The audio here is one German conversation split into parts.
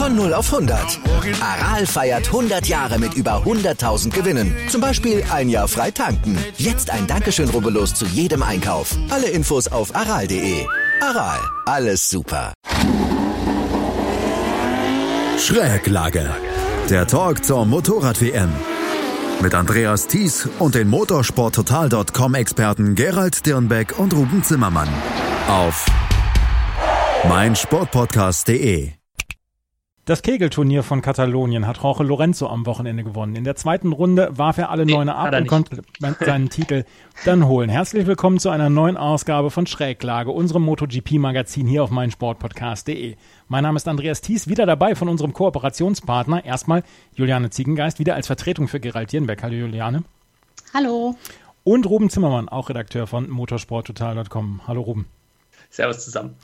Von 0 auf 100. Aral feiert 100 Jahre mit über 100.000 Gewinnen. Zum Beispiel ein Jahr frei tanken. Jetzt ein Dankeschön, rubbellos zu jedem Einkauf. Alle Infos auf aral.de. Aral, alles super. Schräglage. Der Talk zur Motorrad-WM. Mit Andreas Thies und den motorsporttotal.com-Experten Gerald Dirnbeck und Ruben Zimmermann. Auf meinsportpodcast.de das Kegelturnier von Katalonien hat Jorge Lorenzo am Wochenende gewonnen. In der zweiten Runde warf er alle nee, Neune ab und konnte seinen Titel dann holen. Herzlich willkommen zu einer neuen Ausgabe von Schräglage, unserem MotoGP-Magazin hier auf meinsportpodcast.de. Mein Name ist Andreas Thies, wieder dabei von unserem Kooperationspartner. Erstmal Juliane Ziegengeist, wieder als Vertretung für Gerald Dierenbeck. Hallo Juliane. Hallo. Und Ruben Zimmermann, auch Redakteur von motorsporttotal.com. Hallo Ruben. Servus zusammen.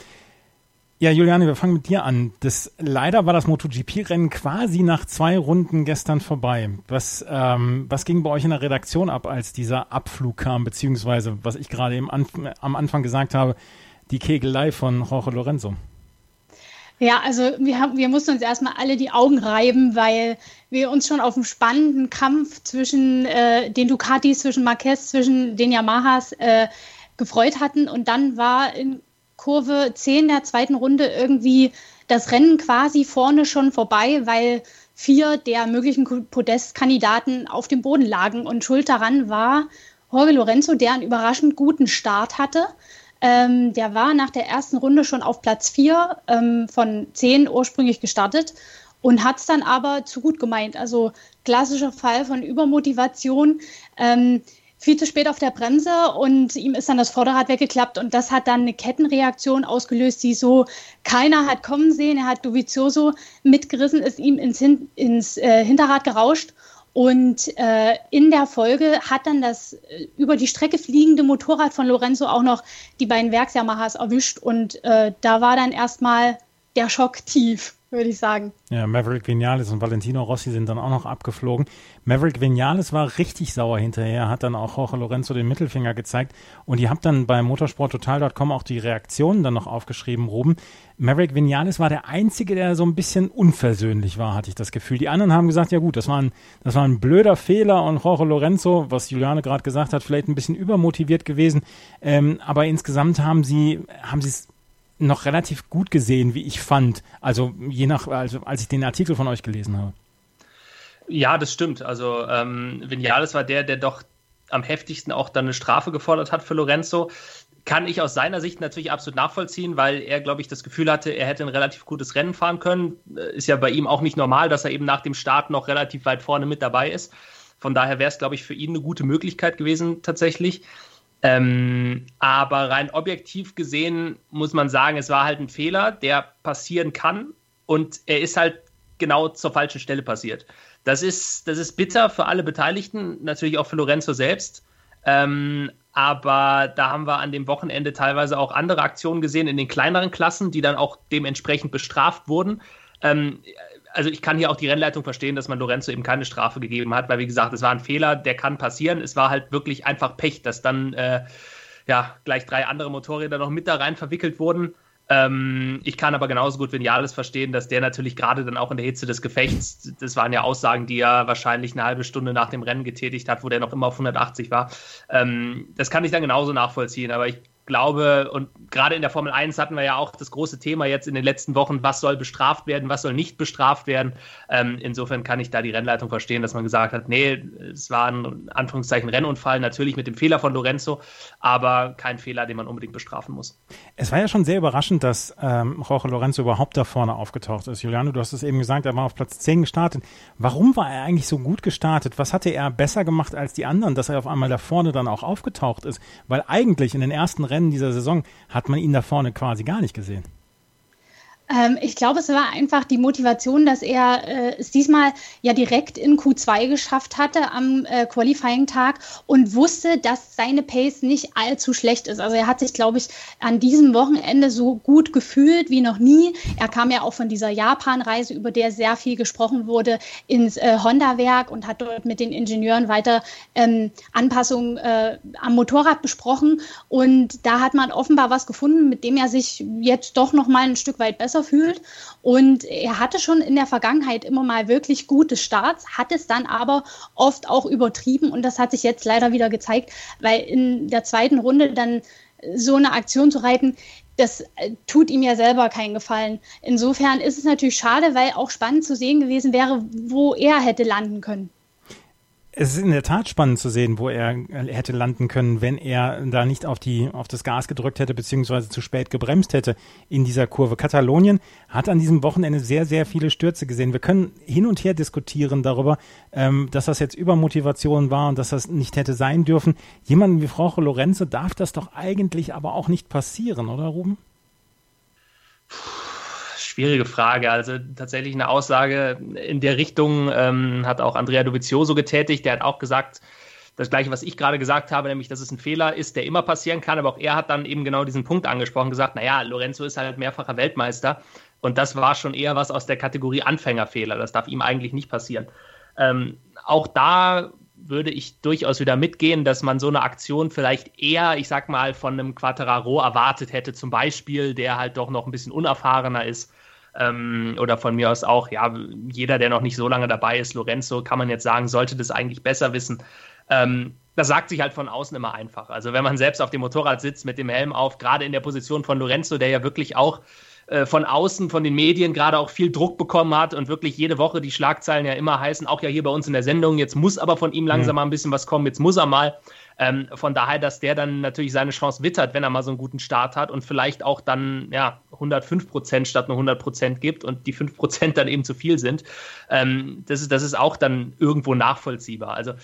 Ja, Juliane, wir fangen mit dir an. Das, leider war das MotoGP-Rennen quasi nach zwei Runden gestern vorbei. Was, ähm, was ging bei euch in der Redaktion ab, als dieser Abflug kam, beziehungsweise, was ich gerade eben am Anfang gesagt habe, die Kegelei von Jorge Lorenzo? Ja, also wir, haben, wir mussten uns erstmal alle die Augen reiben, weil wir uns schon auf einen spannenden Kampf zwischen äh, den Ducatis, zwischen Marquez, zwischen den Yamahas äh, gefreut hatten. Und dann war in Kurve 10 der zweiten Runde irgendwie das Rennen quasi vorne schon vorbei, weil vier der möglichen Podestkandidaten auf dem Boden lagen. Und schuld daran war Jorge Lorenzo, der einen überraschend guten Start hatte. Ähm, der war nach der ersten Runde schon auf Platz 4 ähm, von 10 ursprünglich gestartet und hat es dann aber zu gut gemeint. Also klassischer Fall von Übermotivation. Ähm, viel zu spät auf der Bremse und ihm ist dann das Vorderrad weggeklappt und das hat dann eine Kettenreaktion ausgelöst, die so keiner hat kommen sehen. Er hat Dovizioso mitgerissen, ist ihm ins, Hin ins äh, Hinterrad gerauscht und äh, in der Folge hat dann das äh, über die Strecke fliegende Motorrad von Lorenzo auch noch die beiden Werks-Yamahas erwischt und äh, da war dann erstmal der Schock tief würde ich sagen. Ja, Maverick Vinales und Valentino Rossi sind dann auch noch abgeflogen. Maverick Vinales war richtig sauer hinterher, hat dann auch Jorge Lorenzo den Mittelfinger gezeigt und ihr habt dann bei motorsporttotal.com auch die Reaktionen dann noch aufgeschrieben, Ruben. Maverick Vinales war der Einzige, der so ein bisschen unversöhnlich war, hatte ich das Gefühl. Die anderen haben gesagt, ja gut, das war ein, das war ein blöder Fehler und Jorge Lorenzo, was Juliane gerade gesagt hat, vielleicht ein bisschen übermotiviert gewesen. Ähm, aber insgesamt haben sie, haben sie es noch relativ gut gesehen, wie ich fand. Also je nach, also als ich den Artikel von euch gelesen habe. Ja, das stimmt. Also ähm, Vinales war der, der doch am heftigsten auch dann eine Strafe gefordert hat für Lorenzo. Kann ich aus seiner Sicht natürlich absolut nachvollziehen, weil er, glaube ich, das Gefühl hatte, er hätte ein relativ gutes Rennen fahren können. Äh, ist ja bei ihm auch nicht normal, dass er eben nach dem Start noch relativ weit vorne mit dabei ist. Von daher wäre es, glaube ich, für ihn eine gute Möglichkeit gewesen, tatsächlich. Ähm, aber rein objektiv gesehen muss man sagen, es war halt ein Fehler, der passieren kann und er ist halt genau zur falschen Stelle passiert. Das ist, das ist bitter für alle Beteiligten, natürlich auch für Lorenzo selbst. Ähm, aber da haben wir an dem Wochenende teilweise auch andere Aktionen gesehen in den kleineren Klassen, die dann auch dementsprechend bestraft wurden. Ähm, also ich kann hier auch die Rennleitung verstehen, dass man Lorenzo eben keine Strafe gegeben hat, weil wie gesagt, es war ein Fehler, der kann passieren. Es war halt wirklich einfach Pech, dass dann äh, ja gleich drei andere Motorräder noch mit da rein verwickelt wurden. Ähm, ich kann aber genauso gut Vinales verstehen, dass der natürlich gerade dann auch in der Hitze des Gefechts, das waren ja Aussagen, die er wahrscheinlich eine halbe Stunde nach dem Rennen getätigt hat, wo der noch immer auf 180 war. Ähm, das kann ich dann genauso nachvollziehen, aber ich glaube, und gerade in der Formel 1 hatten wir ja auch das große Thema jetzt in den letzten Wochen, was soll bestraft werden, was soll nicht bestraft werden. Ähm, insofern kann ich da die Rennleitung verstehen, dass man gesagt hat, nee, es war ein Anführungszeichen Rennunfall, natürlich mit dem Fehler von Lorenzo, aber kein Fehler, den man unbedingt bestrafen muss. Es war ja schon sehr überraschend, dass ähm, Jorge Lorenzo überhaupt da vorne aufgetaucht ist. Juliano, du hast es eben gesagt, er war auf Platz 10 gestartet. Warum war er eigentlich so gut gestartet? Was hatte er besser gemacht als die anderen, dass er auf einmal da vorne dann auch aufgetaucht ist? Weil eigentlich in den ersten Rennen Rennen dieser Saison hat man ihn da vorne quasi gar nicht gesehen. Ähm, ich glaube, es war einfach die Motivation, dass er äh, es diesmal ja direkt in Q2 geschafft hatte am äh, Qualifying-Tag und wusste, dass seine Pace nicht allzu schlecht ist. Also er hat sich, glaube ich, an diesem Wochenende so gut gefühlt wie noch nie. Er kam ja auch von dieser Japan-Reise, über der sehr viel gesprochen wurde, ins äh, Honda-Werk und hat dort mit den Ingenieuren weiter ähm, Anpassungen äh, am Motorrad besprochen. Und da hat man offenbar was gefunden, mit dem er sich jetzt doch noch mal ein Stück weit besser Wasser fühlt. Und er hatte schon in der Vergangenheit immer mal wirklich gute Starts, hat es dann aber oft auch übertrieben und das hat sich jetzt leider wieder gezeigt, weil in der zweiten Runde dann so eine Aktion zu reiten, das äh, tut ihm ja selber keinen Gefallen. Insofern ist es natürlich schade, weil auch spannend zu sehen gewesen wäre, wo er hätte landen können es ist in der Tat spannend zu sehen, wo er hätte landen können, wenn er da nicht auf die auf das Gas gedrückt hätte beziehungsweise zu spät gebremst hätte in dieser Kurve. Katalonien hat an diesem Wochenende sehr sehr viele Stürze gesehen. Wir können hin und her diskutieren darüber, ähm, dass das jetzt Übermotivation war und dass das nicht hätte sein dürfen. Jemanden wie Frau Lorenzo darf das doch eigentlich aber auch nicht passieren, oder Ruben? Schwierige Frage. Also tatsächlich eine Aussage in der Richtung ähm, hat auch Andrea Dovizioso getätigt. Der hat auch gesagt, das gleiche, was ich gerade gesagt habe, nämlich, dass es ein Fehler ist, der immer passieren kann. Aber auch er hat dann eben genau diesen Punkt angesprochen, gesagt, naja, Lorenzo ist halt mehrfacher Weltmeister. Und das war schon eher was aus der Kategorie Anfängerfehler. Das darf ihm eigentlich nicht passieren. Ähm, auch da würde ich durchaus wieder mitgehen, dass man so eine Aktion vielleicht eher, ich sag mal, von einem Quattararo erwartet hätte, zum Beispiel, der halt doch noch ein bisschen unerfahrener ist. Ähm, oder von mir aus auch, ja, jeder, der noch nicht so lange dabei ist, Lorenzo, kann man jetzt sagen, sollte das eigentlich besser wissen. Ähm, das sagt sich halt von außen immer einfach. Also wenn man selbst auf dem Motorrad sitzt mit dem Helm auf, gerade in der Position von Lorenzo, der ja wirklich auch äh, von außen, von den Medien gerade auch viel Druck bekommen hat und wirklich jede Woche die Schlagzeilen ja immer heißen, auch ja hier bei uns in der Sendung, jetzt muss aber von ihm langsam mhm. mal ein bisschen was kommen, jetzt muss er mal. Ähm, von daher, dass der dann natürlich seine Chance wittert, wenn er mal so einen guten Start hat und vielleicht auch dann ja 105 Prozent statt nur 100 Prozent gibt und die 5 Prozent dann eben zu viel sind. Ähm, das, ist, das ist auch dann irgendwo nachvollziehbar. Also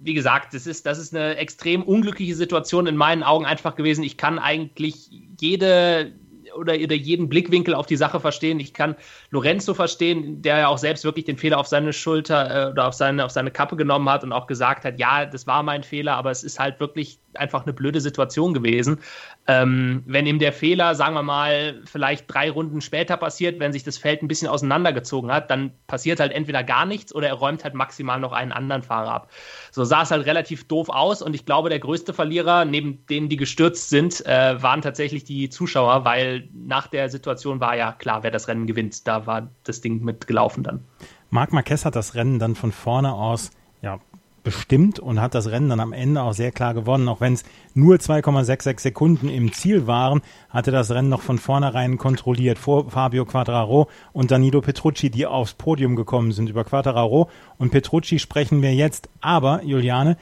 wie gesagt, das ist, das ist eine extrem unglückliche Situation in meinen Augen einfach gewesen. Ich kann eigentlich jede, oder, oder jeden Blickwinkel auf die Sache verstehen. Ich kann Lorenzo verstehen, der ja auch selbst wirklich den Fehler auf seine Schulter äh, oder auf seine, auf seine Kappe genommen hat und auch gesagt hat, ja, das war mein Fehler, aber es ist halt wirklich einfach eine blöde Situation gewesen. Ähm, wenn ihm der Fehler, sagen wir mal, vielleicht drei Runden später passiert, wenn sich das Feld ein bisschen auseinandergezogen hat, dann passiert halt entweder gar nichts oder er räumt halt maximal noch einen anderen Fahrer ab. So sah es halt relativ doof aus und ich glaube, der größte Verlierer, neben denen, die gestürzt sind, äh, waren tatsächlich die Zuschauer, weil nach der Situation war ja klar, wer das Rennen gewinnt. Da war das Ding mitgelaufen dann. Marc Marquez hat das Rennen dann von vorne aus ja, bestimmt und hat das Rennen dann am Ende auch sehr klar gewonnen. Auch wenn es nur 2,66 Sekunden im Ziel waren, hatte das Rennen noch von vornherein kontrolliert vor Fabio Quattraro und Danilo Petrucci, die aufs Podium gekommen sind. Über Quattraro und Petrucci sprechen wir jetzt. Aber, Juliane,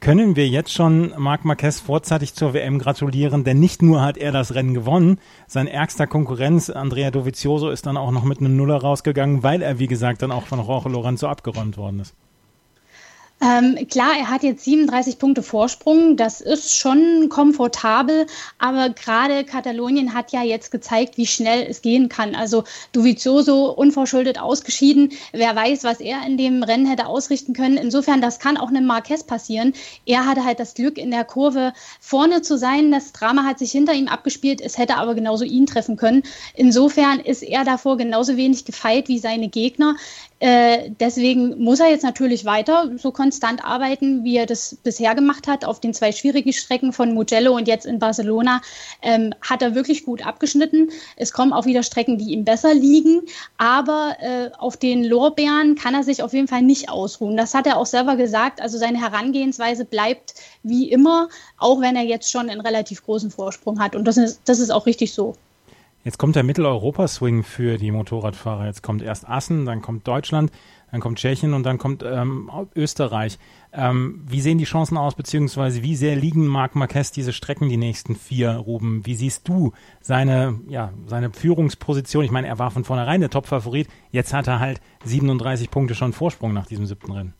können wir jetzt schon Marc Marquez vorzeitig zur WM gratulieren, denn nicht nur hat er das Rennen gewonnen, sein ärgster Konkurrenz Andrea Dovizioso ist dann auch noch mit einem Nuller rausgegangen, weil er, wie gesagt, dann auch von Jorge Lorenzo abgeräumt worden ist. Ähm, klar, er hat jetzt 37 Punkte Vorsprung, das ist schon komfortabel, aber gerade Katalonien hat ja jetzt gezeigt, wie schnell es gehen kann. Also Duvizioso unverschuldet ausgeschieden, wer weiß, was er in dem Rennen hätte ausrichten können. Insofern, das kann auch einem Marquez passieren. Er hatte halt das Glück, in der Kurve vorne zu sein. Das Drama hat sich hinter ihm abgespielt, es hätte aber genauso ihn treffen können. Insofern ist er davor genauso wenig gefeit wie seine Gegner. Äh, deswegen muss er jetzt natürlich weiter so konstant arbeiten, wie er das bisher gemacht hat. Auf den zwei schwierigen Strecken von Mugello und jetzt in Barcelona ähm, hat er wirklich gut abgeschnitten. Es kommen auch wieder Strecken, die ihm besser liegen, aber äh, auf den Lorbeeren kann er sich auf jeden Fall nicht ausruhen. Das hat er auch selber gesagt. Also seine Herangehensweise bleibt wie immer, auch wenn er jetzt schon einen relativ großen Vorsprung hat. Und das ist, das ist auch richtig so. Jetzt kommt der Mitteleuropa-Swing für die Motorradfahrer. Jetzt kommt erst Assen, dann kommt Deutschland, dann kommt Tschechien und dann kommt ähm, Österreich. Ähm, wie sehen die Chancen aus, beziehungsweise wie sehr liegen Marc Marquez diese Strecken die nächsten vier, Ruben? Wie siehst du seine, ja, seine Führungsposition? Ich meine, er war von vornherein der Top-Favorit. Jetzt hat er halt 37 Punkte schon Vorsprung nach diesem siebten Rennen.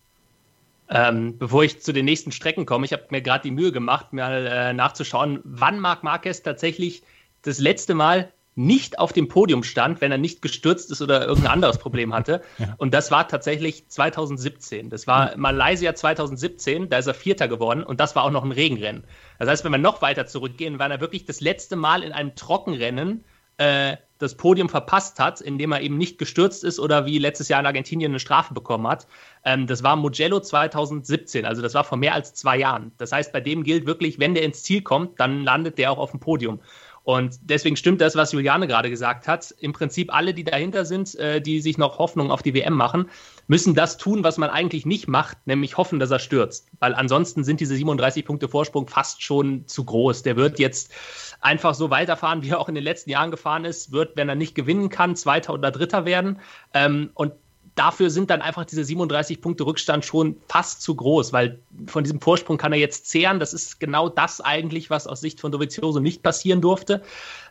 Ähm, bevor ich zu den nächsten Strecken komme, ich habe mir gerade die Mühe gemacht, mal äh, nachzuschauen, wann Marc Marquez tatsächlich das letzte Mal nicht auf dem Podium stand, wenn er nicht gestürzt ist oder irgendein anderes Problem hatte. Ja. Und das war tatsächlich 2017. Das war mhm. Malaysia 2017, da ist er Vierter geworden und das war auch noch ein Regenrennen. Das heißt, wenn wir noch weiter zurückgehen, war er wirklich das letzte Mal in einem Trockenrennen äh, das Podium verpasst hat, indem er eben nicht gestürzt ist oder wie letztes Jahr in Argentinien eine Strafe bekommen hat. Ähm, das war Mugello 2017, also das war vor mehr als zwei Jahren. Das heißt, bei dem gilt wirklich, wenn der ins Ziel kommt, dann landet der auch auf dem Podium. Und deswegen stimmt das, was Juliane gerade gesagt hat. Im Prinzip alle, die dahinter sind, äh, die sich noch Hoffnung auf die WM machen, müssen das tun, was man eigentlich nicht macht, nämlich hoffen, dass er stürzt. Weil ansonsten sind diese 37 Punkte Vorsprung fast schon zu groß. Der wird jetzt einfach so weiterfahren, wie er auch in den letzten Jahren gefahren ist, wird, wenn er nicht gewinnen kann, Zweiter oder Dritter werden. Ähm, und dafür sind dann einfach diese 37 Punkte Rückstand schon fast zu groß, weil von diesem Vorsprung kann er jetzt zehren. Das ist genau das eigentlich, was aus Sicht von Dovizioso nicht passieren durfte.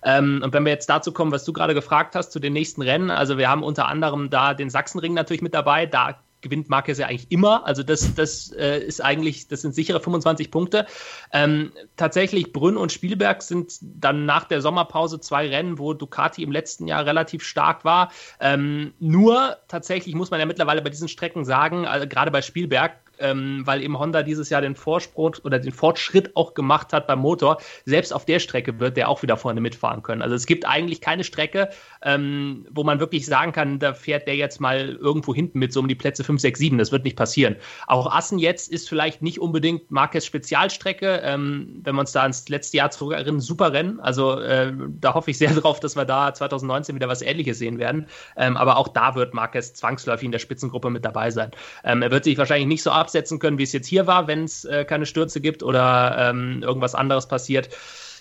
Ähm, und wenn wir jetzt dazu kommen, was du gerade gefragt hast, zu den nächsten Rennen, also wir haben unter anderem da den Sachsenring natürlich mit dabei. Da gewinnt Marquez ja eigentlich immer. Also das, das äh, ist eigentlich, das sind sichere 25 Punkte. Ähm, tatsächlich Brünn und Spielberg sind dann nach der Sommerpause zwei Rennen, wo Ducati im letzten Jahr relativ stark war. Ähm, nur tatsächlich muss man ja mittlerweile bei diesen Strecken sagen, also gerade bei Spielberg, ähm, weil eben Honda dieses Jahr den Vorsprung oder den Fortschritt auch gemacht hat beim Motor. Selbst auf der Strecke wird der auch wieder vorne mitfahren können. Also es gibt eigentlich keine Strecke, ähm, wo man wirklich sagen kann, da fährt der jetzt mal irgendwo hinten mit so um die Plätze 5, 6, 7. Das wird nicht passieren. Auch Assen jetzt ist vielleicht nicht unbedingt Marquez Spezialstrecke. Ähm, wenn wir uns da ans letzte Jahr zurück erinnern, super Rennen. Also äh, da hoffe ich sehr drauf, dass wir da 2019 wieder was Ähnliches sehen werden. Ähm, aber auch da wird Marquez zwangsläufig in der Spitzengruppe mit dabei sein. Ähm, er wird sich wahrscheinlich nicht so ab absetzen können, wie es jetzt hier war, wenn es äh, keine Stürze gibt oder ähm, irgendwas anderes passiert.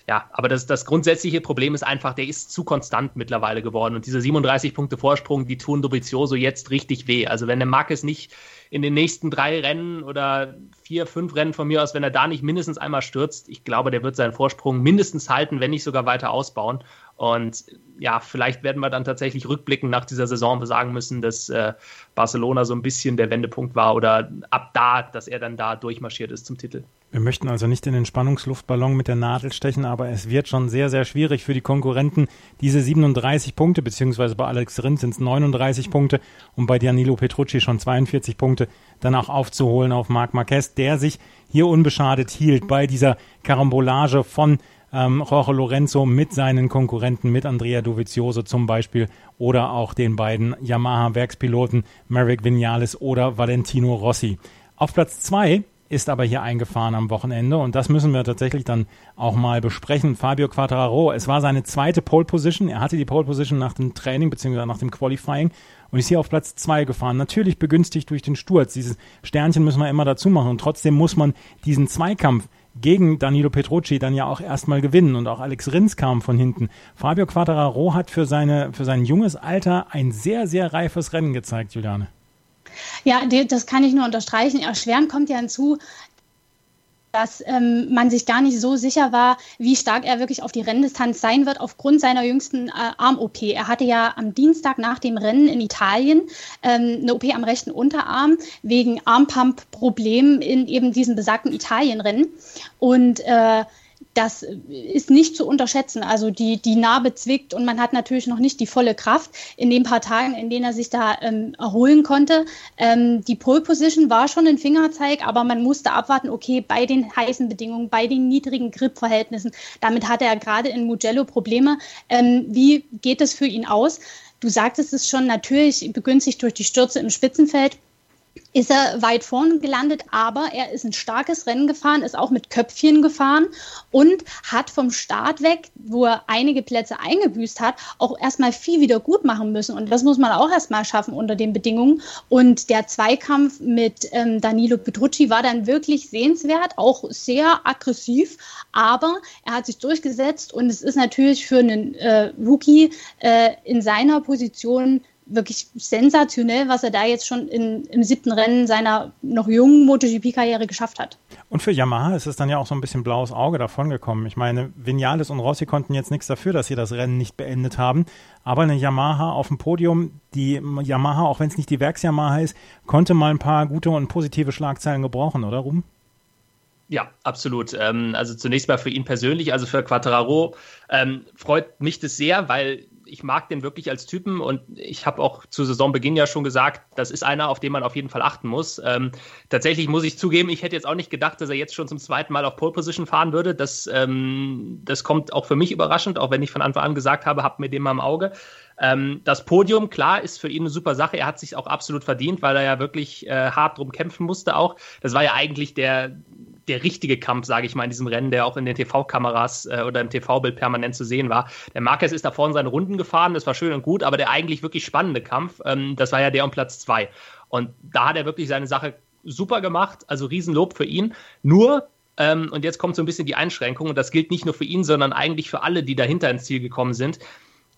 Ja, aber das, das grundsätzliche Problem ist einfach, der ist zu konstant mittlerweile geworden. Und diese 37 Punkte Vorsprung, die tun Dovizioso jetzt richtig weh. Also wenn der Marquez nicht in den nächsten drei Rennen oder vier, fünf Rennen von mir aus, wenn er da nicht mindestens einmal stürzt, ich glaube, der wird seinen Vorsprung mindestens halten, wenn nicht sogar weiter ausbauen. Und ja, vielleicht werden wir dann tatsächlich rückblickend nach dieser Saison sagen müssen, dass äh, Barcelona so ein bisschen der Wendepunkt war oder ab da, dass er dann da durchmarschiert ist zum Titel. Wir möchten also nicht in den Spannungsluftballon mit der Nadel stechen, aber es wird schon sehr, sehr schwierig für die Konkurrenten, diese 37 Punkte, beziehungsweise bei Alex Rins sind es 39 Punkte und bei Danilo Petrucci schon 42 Punkte, dann auch aufzuholen auf Marc Marquez, der sich hier unbeschadet hielt bei dieser Karambolage von ähm, Jorge Lorenzo mit seinen Konkurrenten, mit Andrea Dovizioso zum Beispiel oder auch den beiden Yamaha-Werkspiloten Merrick Vinales oder Valentino Rossi. Auf Platz zwei ist aber hier eingefahren am Wochenende und das müssen wir tatsächlich dann auch mal besprechen. Fabio Quattararo, es war seine zweite Pole Position. Er hatte die Pole Position nach dem Training bzw. nach dem Qualifying und ist hier auf Platz zwei gefahren. Natürlich begünstigt durch den Sturz. Dieses Sternchen müssen wir immer dazu machen und trotzdem muss man diesen Zweikampf gegen Danilo Petrucci dann ja auch erstmal gewinnen und auch Alex Rins kam von hinten. Fabio Quattararo hat für, seine, für sein junges Alter ein sehr, sehr reifes Rennen gezeigt, Juliane. Ja, das kann ich nur unterstreichen. Erschweren kommt ja hinzu, dass ähm, man sich gar nicht so sicher war, wie stark er wirklich auf die Renndistanz sein wird, aufgrund seiner jüngsten äh, Arm-OP. Er hatte ja am Dienstag nach dem Rennen in Italien ähm, eine OP am rechten Unterarm wegen Armpump-Problemen in eben diesem besagten Italien-Rennen. Und äh, das ist nicht zu unterschätzen. Also die, die Narbe zwickt und man hat natürlich noch nicht die volle Kraft in den paar Tagen, in denen er sich da ähm, erholen konnte. Ähm, die Pole Position war schon ein Fingerzeig, aber man musste abwarten, okay, bei den heißen Bedingungen, bei den niedrigen Grip-Verhältnissen, damit hatte er gerade in Mugello Probleme. Ähm, wie geht es für ihn aus? Du sagtest es schon, natürlich begünstigt durch die Stürze im Spitzenfeld ist er weit vorn gelandet, aber er ist ein starkes Rennen gefahren, ist auch mit Köpfchen gefahren und hat vom Start weg, wo er einige Plätze eingebüßt hat, auch erstmal viel wieder gut machen müssen. Und das muss man auch erstmal schaffen unter den Bedingungen. Und der Zweikampf mit ähm, Danilo Petrucci war dann wirklich sehenswert, auch sehr aggressiv, aber er hat sich durchgesetzt und es ist natürlich für einen äh, Rookie äh, in seiner Position wirklich sensationell, was er da jetzt schon in, im siebten Rennen seiner noch jungen MotoGP-Karriere geschafft hat. Und für Yamaha ist es dann ja auch so ein bisschen blaues Auge davongekommen. Ich meine, Vinales und Rossi konnten jetzt nichts dafür, dass sie das Rennen nicht beendet haben. Aber eine Yamaha auf dem Podium, die Yamaha, auch wenn es nicht die Werks-Yamaha ist, konnte mal ein paar gute und positive Schlagzeilen gebrauchen, oder Ruben? Ja, absolut. Ähm, also zunächst mal für ihn persönlich, also für Quattraro, ähm, freut mich das sehr, weil ich mag den wirklich als Typen und ich habe auch zu Saisonbeginn ja schon gesagt, das ist einer, auf den man auf jeden Fall achten muss. Ähm, tatsächlich muss ich zugeben, ich hätte jetzt auch nicht gedacht, dass er jetzt schon zum zweiten Mal auf Pole Position fahren würde. Das, ähm, das kommt auch für mich überraschend, auch wenn ich von Anfang an gesagt habe, habt mir den mal im Auge. Ähm, das Podium, klar, ist für ihn eine super Sache. Er hat sich auch absolut verdient, weil er ja wirklich äh, hart drum kämpfen musste auch. Das war ja eigentlich der der richtige Kampf, sage ich mal, in diesem Rennen, der auch in den TV-Kameras äh, oder im TV-Bild permanent zu sehen war. Der Marquez ist da vorne seine Runden gefahren, das war schön und gut, aber der eigentlich wirklich spannende Kampf, ähm, das war ja der um Platz zwei. Und da hat er wirklich seine Sache super gemacht, also Riesenlob für ihn. Nur, ähm, und jetzt kommt so ein bisschen die Einschränkung, und das gilt nicht nur für ihn, sondern eigentlich für alle, die dahinter ins Ziel gekommen sind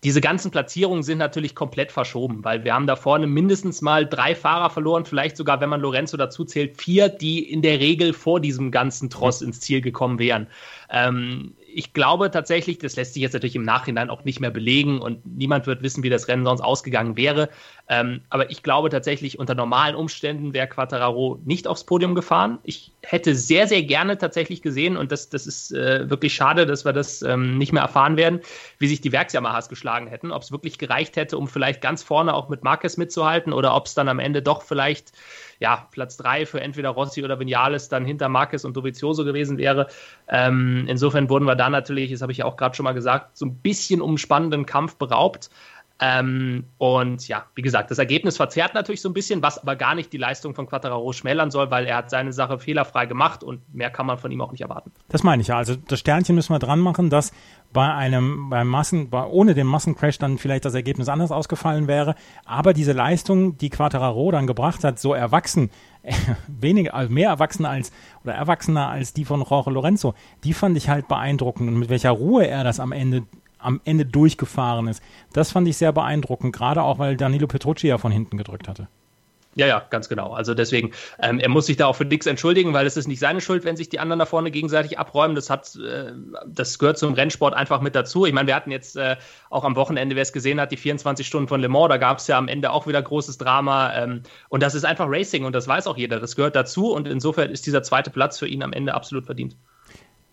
diese ganzen Platzierungen sind natürlich komplett verschoben, weil wir haben da vorne mindestens mal drei Fahrer verloren, vielleicht sogar, wenn man Lorenzo dazu zählt, vier, die in der Regel vor diesem ganzen Tross ins Ziel gekommen wären. Ähm, ich glaube tatsächlich, das lässt sich jetzt natürlich im Nachhinein auch nicht mehr belegen und niemand wird wissen, wie das Rennen sonst ausgegangen wäre. Ähm, aber ich glaube tatsächlich, unter normalen Umständen wäre Quattararo nicht aufs Podium gefahren. Ich hätte sehr, sehr gerne tatsächlich gesehen, und das, das ist äh, wirklich schade, dass wir das ähm, nicht mehr erfahren werden, wie sich die Werks-Yamahas geschlagen hätten. Ob es wirklich gereicht hätte, um vielleicht ganz vorne auch mit Marquez mitzuhalten oder ob es dann am Ende doch vielleicht ja, Platz drei für entweder Rossi oder Vinales dann hinter Marquez und Dovizioso gewesen wäre. Ähm, insofern wurden wir da natürlich, das habe ich ja auch gerade schon mal gesagt, so ein bisschen um spannenden Kampf beraubt. Ähm, und ja, wie gesagt, das Ergebnis verzerrt natürlich so ein bisschen, was aber gar nicht die Leistung von Quattararo schmälern soll, weil er hat seine Sache fehlerfrei gemacht und mehr kann man von ihm auch nicht erwarten. Das meine ich ja. Also das Sternchen müssen wir dran machen, dass bei einem, beim Massen, bei, ohne den Massencrash dann vielleicht das Ergebnis anders ausgefallen wäre. Aber diese Leistung, die Quattararo dann gebracht hat, so erwachsen, weniger, also mehr Erwachsener als oder erwachsener als die von Jorge Lorenzo, die fand ich halt beeindruckend und mit welcher Ruhe er das am Ende am Ende durchgefahren ist. Das fand ich sehr beeindruckend, gerade auch, weil Danilo Petrucci ja von hinten gedrückt hatte. Ja, ja, ganz genau. Also deswegen, ähm, er muss sich da auch für nichts entschuldigen, weil es ist nicht seine Schuld, wenn sich die anderen da vorne gegenseitig abräumen. Das hat, äh, das gehört zum Rennsport einfach mit dazu. Ich meine, wir hatten jetzt äh, auch am Wochenende, wer es gesehen hat, die 24 Stunden von Le Mans, da gab es ja am Ende auch wieder großes Drama. Ähm, und das ist einfach Racing und das weiß auch jeder. Das gehört dazu und insofern ist dieser zweite Platz für ihn am Ende absolut verdient.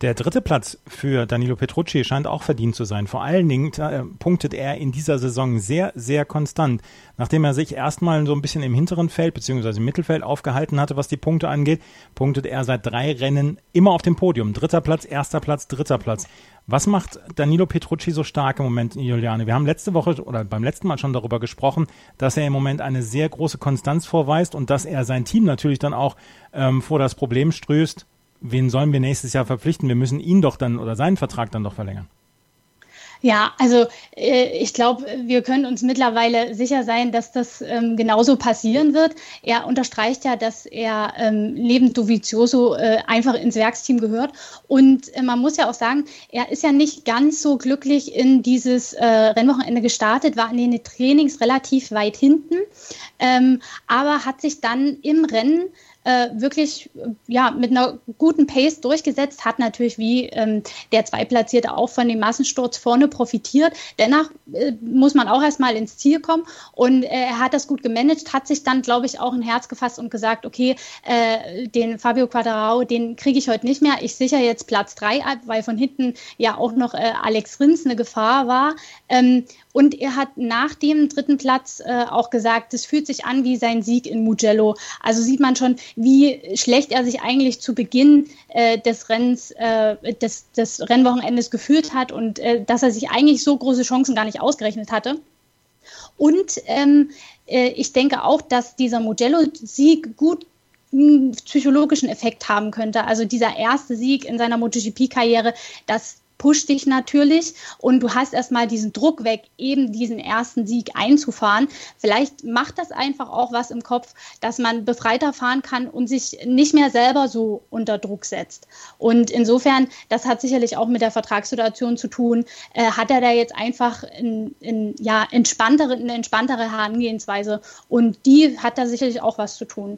Der dritte Platz für Danilo Petrucci scheint auch verdient zu sein. Vor allen Dingen äh, punktet er in dieser Saison sehr, sehr konstant. Nachdem er sich erstmal so ein bisschen im hinteren Feld bzw. im Mittelfeld aufgehalten hatte, was die Punkte angeht, punktet er seit drei Rennen immer auf dem Podium. Dritter Platz, erster Platz, dritter Platz. Was macht Danilo Petrucci so stark im Moment, Juliane? Wir haben letzte Woche oder beim letzten Mal schon darüber gesprochen, dass er im Moment eine sehr große Konstanz vorweist und dass er sein Team natürlich dann auch ähm, vor das Problem stößt, wen sollen wir nächstes Jahr verpflichten? Wir müssen ihn doch dann oder seinen Vertrag dann doch verlängern. Ja, also äh, ich glaube, wir können uns mittlerweile sicher sein, dass das ähm, genauso passieren wird. Er unterstreicht ja, dass er ähm, neben Dovizioso äh, einfach ins Werksteam gehört. Und äh, man muss ja auch sagen, er ist ja nicht ganz so glücklich in dieses äh, Rennwochenende gestartet, war in den Trainings relativ weit hinten, ähm, aber hat sich dann im Rennen äh, wirklich ja, mit einer guten Pace durchgesetzt, hat natürlich wie ähm, der Zweitplatzierte auch von dem Massensturz vorne profitiert. Dennoch äh, muss man auch erstmal ins Ziel kommen und äh, er hat das gut gemanagt, hat sich dann, glaube ich, auch ein Herz gefasst und gesagt, okay, äh, den Fabio Quadrao, den kriege ich heute nicht mehr. Ich sichere jetzt Platz drei ab, weil von hinten ja auch noch äh, Alex Rins eine Gefahr war. Ähm, und er hat nach dem dritten Platz äh, auch gesagt, es fühlt sich an wie sein Sieg in Mugello. Also sieht man schon, wie schlecht er sich eigentlich zu Beginn äh, des Rennens, äh, des, des Rennwochenendes gefühlt hat und äh, dass er sich eigentlich so große Chancen gar nicht ausgerechnet hatte. Und ähm, äh, ich denke auch, dass dieser Mugello-Sieg gut psychologischen Effekt haben könnte. Also dieser erste Sieg in seiner MotoGP-Karriere, das pusht dich natürlich und du hast erstmal diesen Druck weg, eben diesen ersten Sieg einzufahren. Vielleicht macht das einfach auch was im Kopf, dass man befreiter fahren kann und sich nicht mehr selber so unter Druck setzt. Und insofern, das hat sicherlich auch mit der Vertragssituation zu tun, äh, hat er da jetzt einfach in, in, ja, entspanntere, eine entspanntere Herangehensweise und die hat da sicherlich auch was zu tun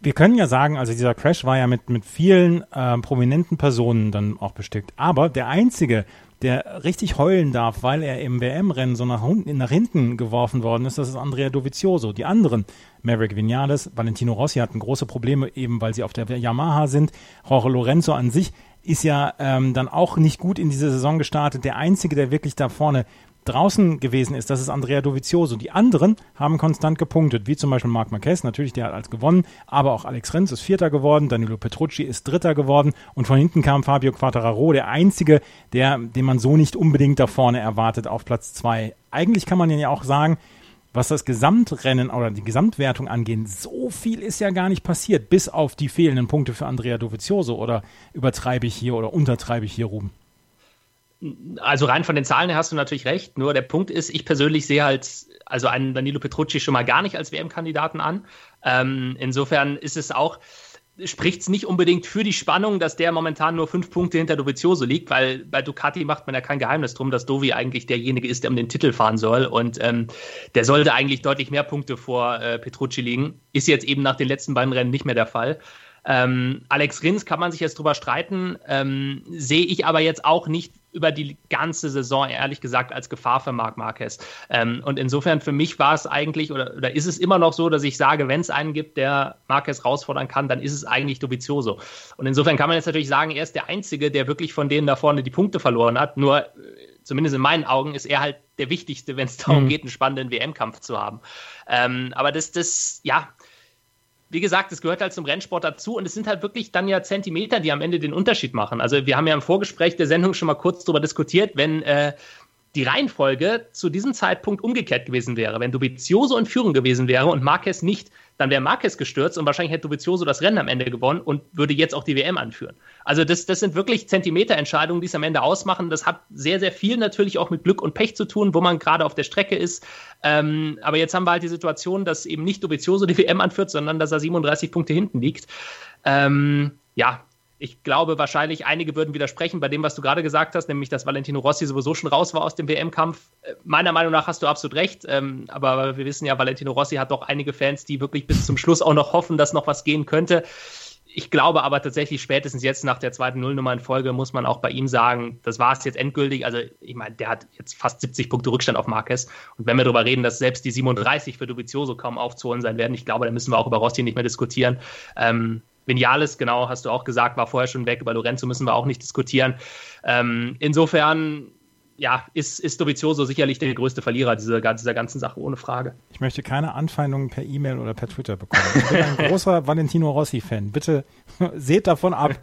wir können ja sagen, also dieser Crash war ja mit, mit vielen äh, prominenten Personen dann auch bestückt. Aber der einzige, der richtig heulen darf, weil er im WM-Rennen so nach, nach, hinten geworfen worden ist, das ist Andrea Dovizioso. Die anderen, Maverick Vinales, Valentino Rossi hatten große Probleme, eben weil sie auf der Yamaha sind. Jorge Lorenzo an sich ist ja ähm, dann auch nicht gut in diese Saison gestartet. Der einzige, der wirklich da vorne draußen gewesen ist, das ist Andrea Dovizioso. Die anderen haben konstant gepunktet, wie zum Beispiel Marc Marquez, natürlich, der hat als gewonnen, aber auch Alex Renz ist Vierter geworden, Danilo Petrucci ist Dritter geworden und von hinten kam Fabio Quattararo, der Einzige, der, den man so nicht unbedingt da vorne erwartet auf Platz zwei. Eigentlich kann man ja auch sagen, was das Gesamtrennen oder die Gesamtwertung angeht, so viel ist ja gar nicht passiert, bis auf die fehlenden Punkte für Andrea Dovizioso. Oder übertreibe ich hier oder untertreibe ich hier, Ruben? Also rein von den Zahlen her hast du natürlich recht. Nur der Punkt ist, ich persönlich sehe halt also einen Danilo Petrucci schon mal gar nicht als WM-Kandidaten an. Ähm, insofern ist es auch, spricht es nicht unbedingt für die Spannung, dass der momentan nur fünf Punkte hinter Dovizioso liegt, weil bei Ducati macht man ja kein Geheimnis drum, dass Dovi eigentlich derjenige ist, der um den Titel fahren soll. Und ähm, der sollte eigentlich deutlich mehr Punkte vor äh, Petrucci liegen. Ist jetzt eben nach den letzten beiden Rennen nicht mehr der Fall. Ähm, Alex Rins kann man sich jetzt drüber streiten, ähm, sehe ich aber jetzt auch nicht über die ganze Saison, ehrlich gesagt, als Gefahr für Marc Marquez. Ähm, und insofern für mich war es eigentlich, oder, oder ist es immer noch so, dass ich sage, wenn es einen gibt, der Marquez herausfordern kann, dann ist es eigentlich Dovizioso. Und insofern kann man jetzt natürlich sagen, er ist der Einzige, der wirklich von denen da vorne die Punkte verloren hat. Nur, äh, zumindest in meinen Augen, ist er halt der Wichtigste, wenn es darum mhm. geht, einen spannenden WM-Kampf zu haben. Ähm, aber das, das, ja, wie gesagt, es gehört halt zum Rennsport dazu und es sind halt wirklich dann ja Zentimeter, die am Ende den Unterschied machen. Also wir haben ja im Vorgespräch der Sendung schon mal kurz darüber diskutiert, wenn äh, die Reihenfolge zu diesem Zeitpunkt umgekehrt gewesen wäre. Wenn Dovizioso in Führung gewesen wäre und Marquez nicht, dann wäre Marquez gestürzt und wahrscheinlich hätte Dovizioso das Rennen am Ende gewonnen und würde jetzt auch die WM anführen. Also das, das sind wirklich Zentimeterentscheidungen, die es am Ende ausmachen. Das hat sehr, sehr viel natürlich auch mit Glück und Pech zu tun, wo man gerade auf der Strecke ist. Ähm, aber jetzt haben wir halt die Situation, dass eben nicht Dovizioso die WM anführt, sondern dass er 37 Punkte hinten liegt. Ähm, ja, ich glaube, wahrscheinlich einige würden widersprechen bei dem, was du gerade gesagt hast, nämlich, dass Valentino Rossi sowieso schon raus war aus dem WM-Kampf. Äh, meiner Meinung nach hast du absolut recht. Ähm, aber wir wissen ja, Valentino Rossi hat doch einige Fans, die wirklich bis zum Schluss auch noch hoffen, dass noch was gehen könnte. Ich glaube aber tatsächlich, spätestens jetzt nach der zweiten Nullnummer in Folge muss man auch bei ihm sagen, das war es jetzt endgültig. Also, ich meine, der hat jetzt fast 70 Punkte Rückstand auf Marquez. Und wenn wir darüber reden, dass selbst die 37 für Dovizioso kaum aufzuholen sein werden, ich glaube, da müssen wir auch über Rossi nicht mehr diskutieren. Ähm, Vinales, genau, hast du auch gesagt, war vorher schon weg. Über Lorenzo müssen wir auch nicht diskutieren. Ähm, insofern, ja, ist, ist Dovizioso sicherlich der größte Verlierer dieser, dieser ganzen Sache, ohne Frage. Ich möchte keine Anfeindungen per E-Mail oder per Twitter bekommen. Ich bin ein großer Valentino Rossi-Fan. Bitte seht davon ab.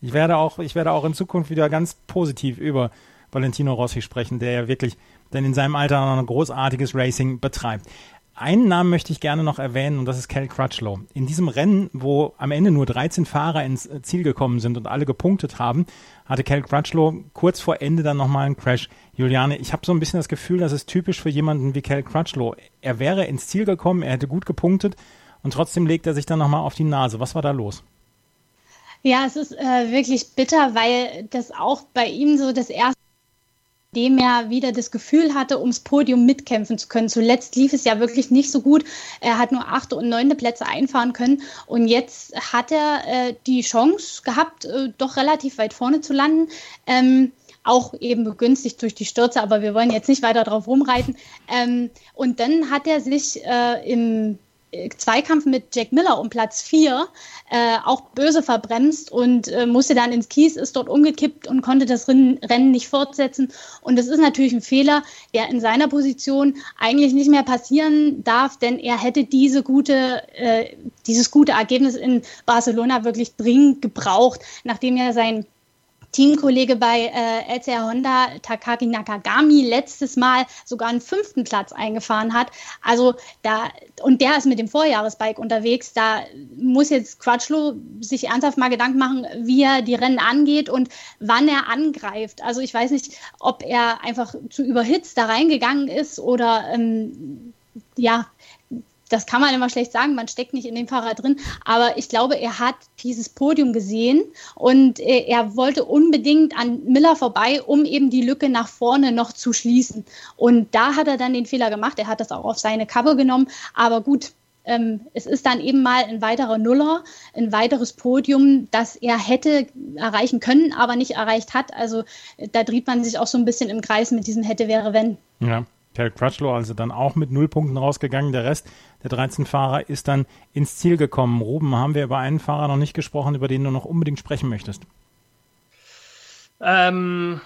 Ich werde, auch, ich werde auch in Zukunft wieder ganz positiv über Valentino Rossi sprechen, der ja wirklich denn in seinem Alter noch ein großartiges Racing betreibt. Einen Namen möchte ich gerne noch erwähnen und das ist Cal Crutchlow. In diesem Rennen, wo am Ende nur 13 Fahrer ins äh, Ziel gekommen sind und alle gepunktet haben, hatte Cal Crutchlow kurz vor Ende dann nochmal einen Crash. Juliane, ich habe so ein bisschen das Gefühl, das ist typisch für jemanden wie Cal Crutchlow. Er wäre ins Ziel gekommen, er hätte gut gepunktet und trotzdem legt er sich dann nochmal auf die Nase. Was war da los? Ja, es ist äh, wirklich bitter, weil das auch bei ihm so das erste dem er wieder das Gefühl hatte, ums Podium mitkämpfen zu können. Zuletzt lief es ja wirklich nicht so gut. Er hat nur achte und neunte Plätze einfahren können. Und jetzt hat er äh, die Chance gehabt, äh, doch relativ weit vorne zu landen. Ähm, auch eben begünstigt durch die Stürze, aber wir wollen jetzt nicht weiter drauf rumreiten. Ähm, und dann hat er sich äh, im Zweikampf mit Jack Miller um Platz 4 äh, auch böse verbremst und äh, musste dann ins Kies, ist dort umgekippt und konnte das Rennen nicht fortsetzen. Und das ist natürlich ein Fehler, der in seiner Position eigentlich nicht mehr passieren darf, denn er hätte diese gute, äh, dieses gute Ergebnis in Barcelona wirklich dringend gebraucht, nachdem er sein Teamkollege bei äh, LCR Honda, Takaki Nakagami, letztes Mal sogar einen fünften Platz eingefahren hat. Also da, und der ist mit dem Vorjahresbike unterwegs. Da muss jetzt Crutchlow sich ernsthaft mal Gedanken machen, wie er die Rennen angeht und wann er angreift. Also ich weiß nicht, ob er einfach zu überhitzt da reingegangen ist oder ähm, ja, das kann man immer schlecht sagen, man steckt nicht in dem Fahrer drin, aber ich glaube, er hat dieses Podium gesehen und er wollte unbedingt an Miller vorbei, um eben die Lücke nach vorne noch zu schließen. Und da hat er dann den Fehler gemacht, er hat das auch auf seine Kappe genommen, aber gut, ähm, es ist dann eben mal ein weiterer Nuller, ein weiteres Podium, das er hätte erreichen können, aber nicht erreicht hat. Also da dreht man sich auch so ein bisschen im Kreis mit diesem hätte, wäre, wenn. Ja, Cal Crutchlow also dann auch mit null Punkten rausgegangen. Der Rest der 13 Fahrer ist dann ins Ziel gekommen. Ruben, haben wir über einen Fahrer noch nicht gesprochen, über den du noch unbedingt sprechen möchtest? Ähm,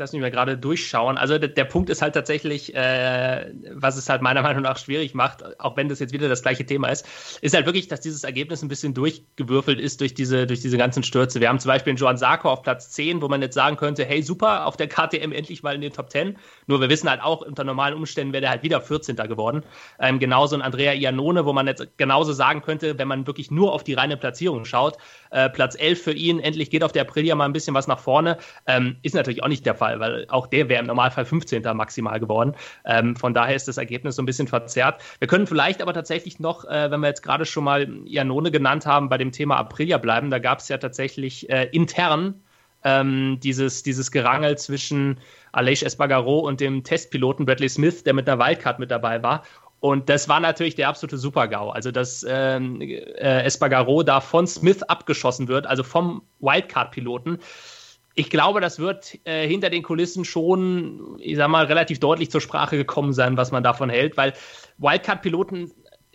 lass mich mal gerade durchschauen. Also der, der, Punkt ist halt tatsächlich, äh, was es halt meiner Meinung nach schwierig macht, auch wenn das jetzt wieder das gleiche Thema ist, ist halt wirklich, dass dieses Ergebnis ein bisschen durchgewürfelt ist durch diese, durch diese ganzen Stürze. Wir haben zum Beispiel einen Joan Sarko auf Platz 10, wo man jetzt sagen könnte, hey super, auf der KTM endlich mal in den Top 10. Nur wir wissen halt auch, unter normalen Umständen wäre der halt wieder 14. geworden. Ähm, genauso ein Andrea Iannone, wo man jetzt genauso sagen könnte, wenn man wirklich nur auf die reine Platzierung schaut, äh, Platz 11 für ihn, endlich geht auf der Aprilia mal ein bisschen was nach vorne, ähm, ist natürlich auch nicht der Fall, weil auch der wäre im Normalfall 15. maximal geworden. Ähm, von daher ist das Ergebnis so ein bisschen verzerrt. Wir können vielleicht aber tatsächlich noch, äh, wenn wir jetzt gerade schon mal Iannone genannt haben, bei dem Thema Aprilia bleiben. Da gab es ja tatsächlich äh, intern ähm, dieses, dieses Gerangel zwischen Aleix Espargaro und dem Testpiloten Bradley Smith, der mit einer Wildcard mit dabei war. Und das war natürlich der absolute Super-GAU. Also, dass ähm, äh, Espargaro da von Smith abgeschossen wird, also vom Wildcard-Piloten. Ich glaube, das wird äh, hinter den Kulissen schon, ich sag mal, relativ deutlich zur Sprache gekommen sein, was man davon hält, weil Wildcard-Piloten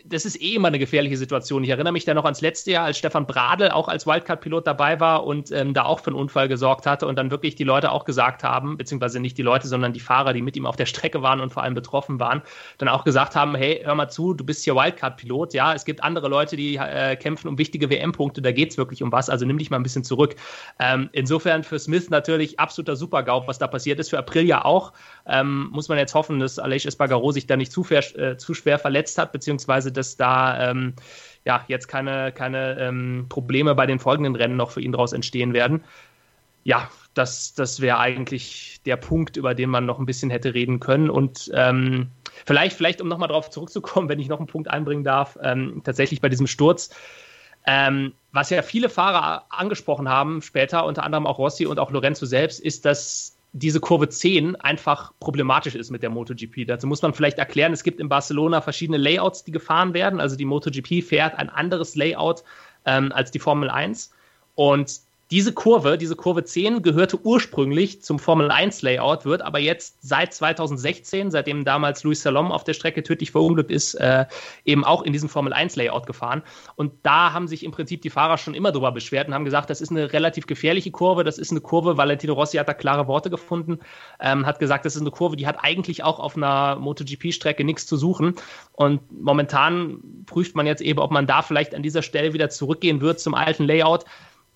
das ist eh immer eine gefährliche Situation. Ich erinnere mich da noch ans letzte Jahr, als Stefan Bradl auch als Wildcard-Pilot dabei war und ähm, da auch für einen Unfall gesorgt hatte und dann wirklich die Leute auch gesagt haben, beziehungsweise nicht die Leute, sondern die Fahrer, die mit ihm auf der Strecke waren und vor allem betroffen waren, dann auch gesagt haben, hey, hör mal zu, du bist hier Wildcard-Pilot, ja, es gibt andere Leute, die äh, kämpfen um wichtige WM-Punkte, da geht es wirklich um was, also nimm dich mal ein bisschen zurück. Ähm, insofern für Smith natürlich absoluter Super-GAU, was da passiert ist, für Aprilia auch. Ähm, muss man jetzt hoffen, dass Aleix Espargaro sich da nicht zu, äh, zu schwer verletzt hat, beziehungsweise dass da ähm, ja, jetzt keine, keine ähm, Probleme bei den folgenden Rennen noch für ihn daraus entstehen werden. Ja, das, das wäre eigentlich der Punkt, über den man noch ein bisschen hätte reden können. Und ähm, vielleicht, vielleicht, um nochmal darauf zurückzukommen, wenn ich noch einen Punkt einbringen darf, ähm, tatsächlich bei diesem Sturz. Ähm, was ja viele Fahrer angesprochen haben, später, unter anderem auch Rossi und auch Lorenzo selbst, ist, dass diese Kurve 10 einfach problematisch ist mit der MotoGP. Dazu muss man vielleicht erklären, es gibt in Barcelona verschiedene Layouts, die gefahren werden. Also die MotoGP fährt ein anderes Layout ähm, als die Formel 1. Und diese Kurve, diese Kurve 10, gehörte ursprünglich zum Formel 1 Layout, wird aber jetzt seit 2016, seitdem damals Luis Salom auf der Strecke tödlich verunglückt ist, äh, eben auch in diesem Formel 1 Layout gefahren. Und da haben sich im Prinzip die Fahrer schon immer drüber beschwert und haben gesagt, das ist eine relativ gefährliche Kurve, das ist eine Kurve, Valentino Rossi hat da klare Worte gefunden, ähm, hat gesagt, das ist eine Kurve, die hat eigentlich auch auf einer MotoGP-Strecke nichts zu suchen. Und momentan prüft man jetzt eben, ob man da vielleicht an dieser Stelle wieder zurückgehen wird zum alten Layout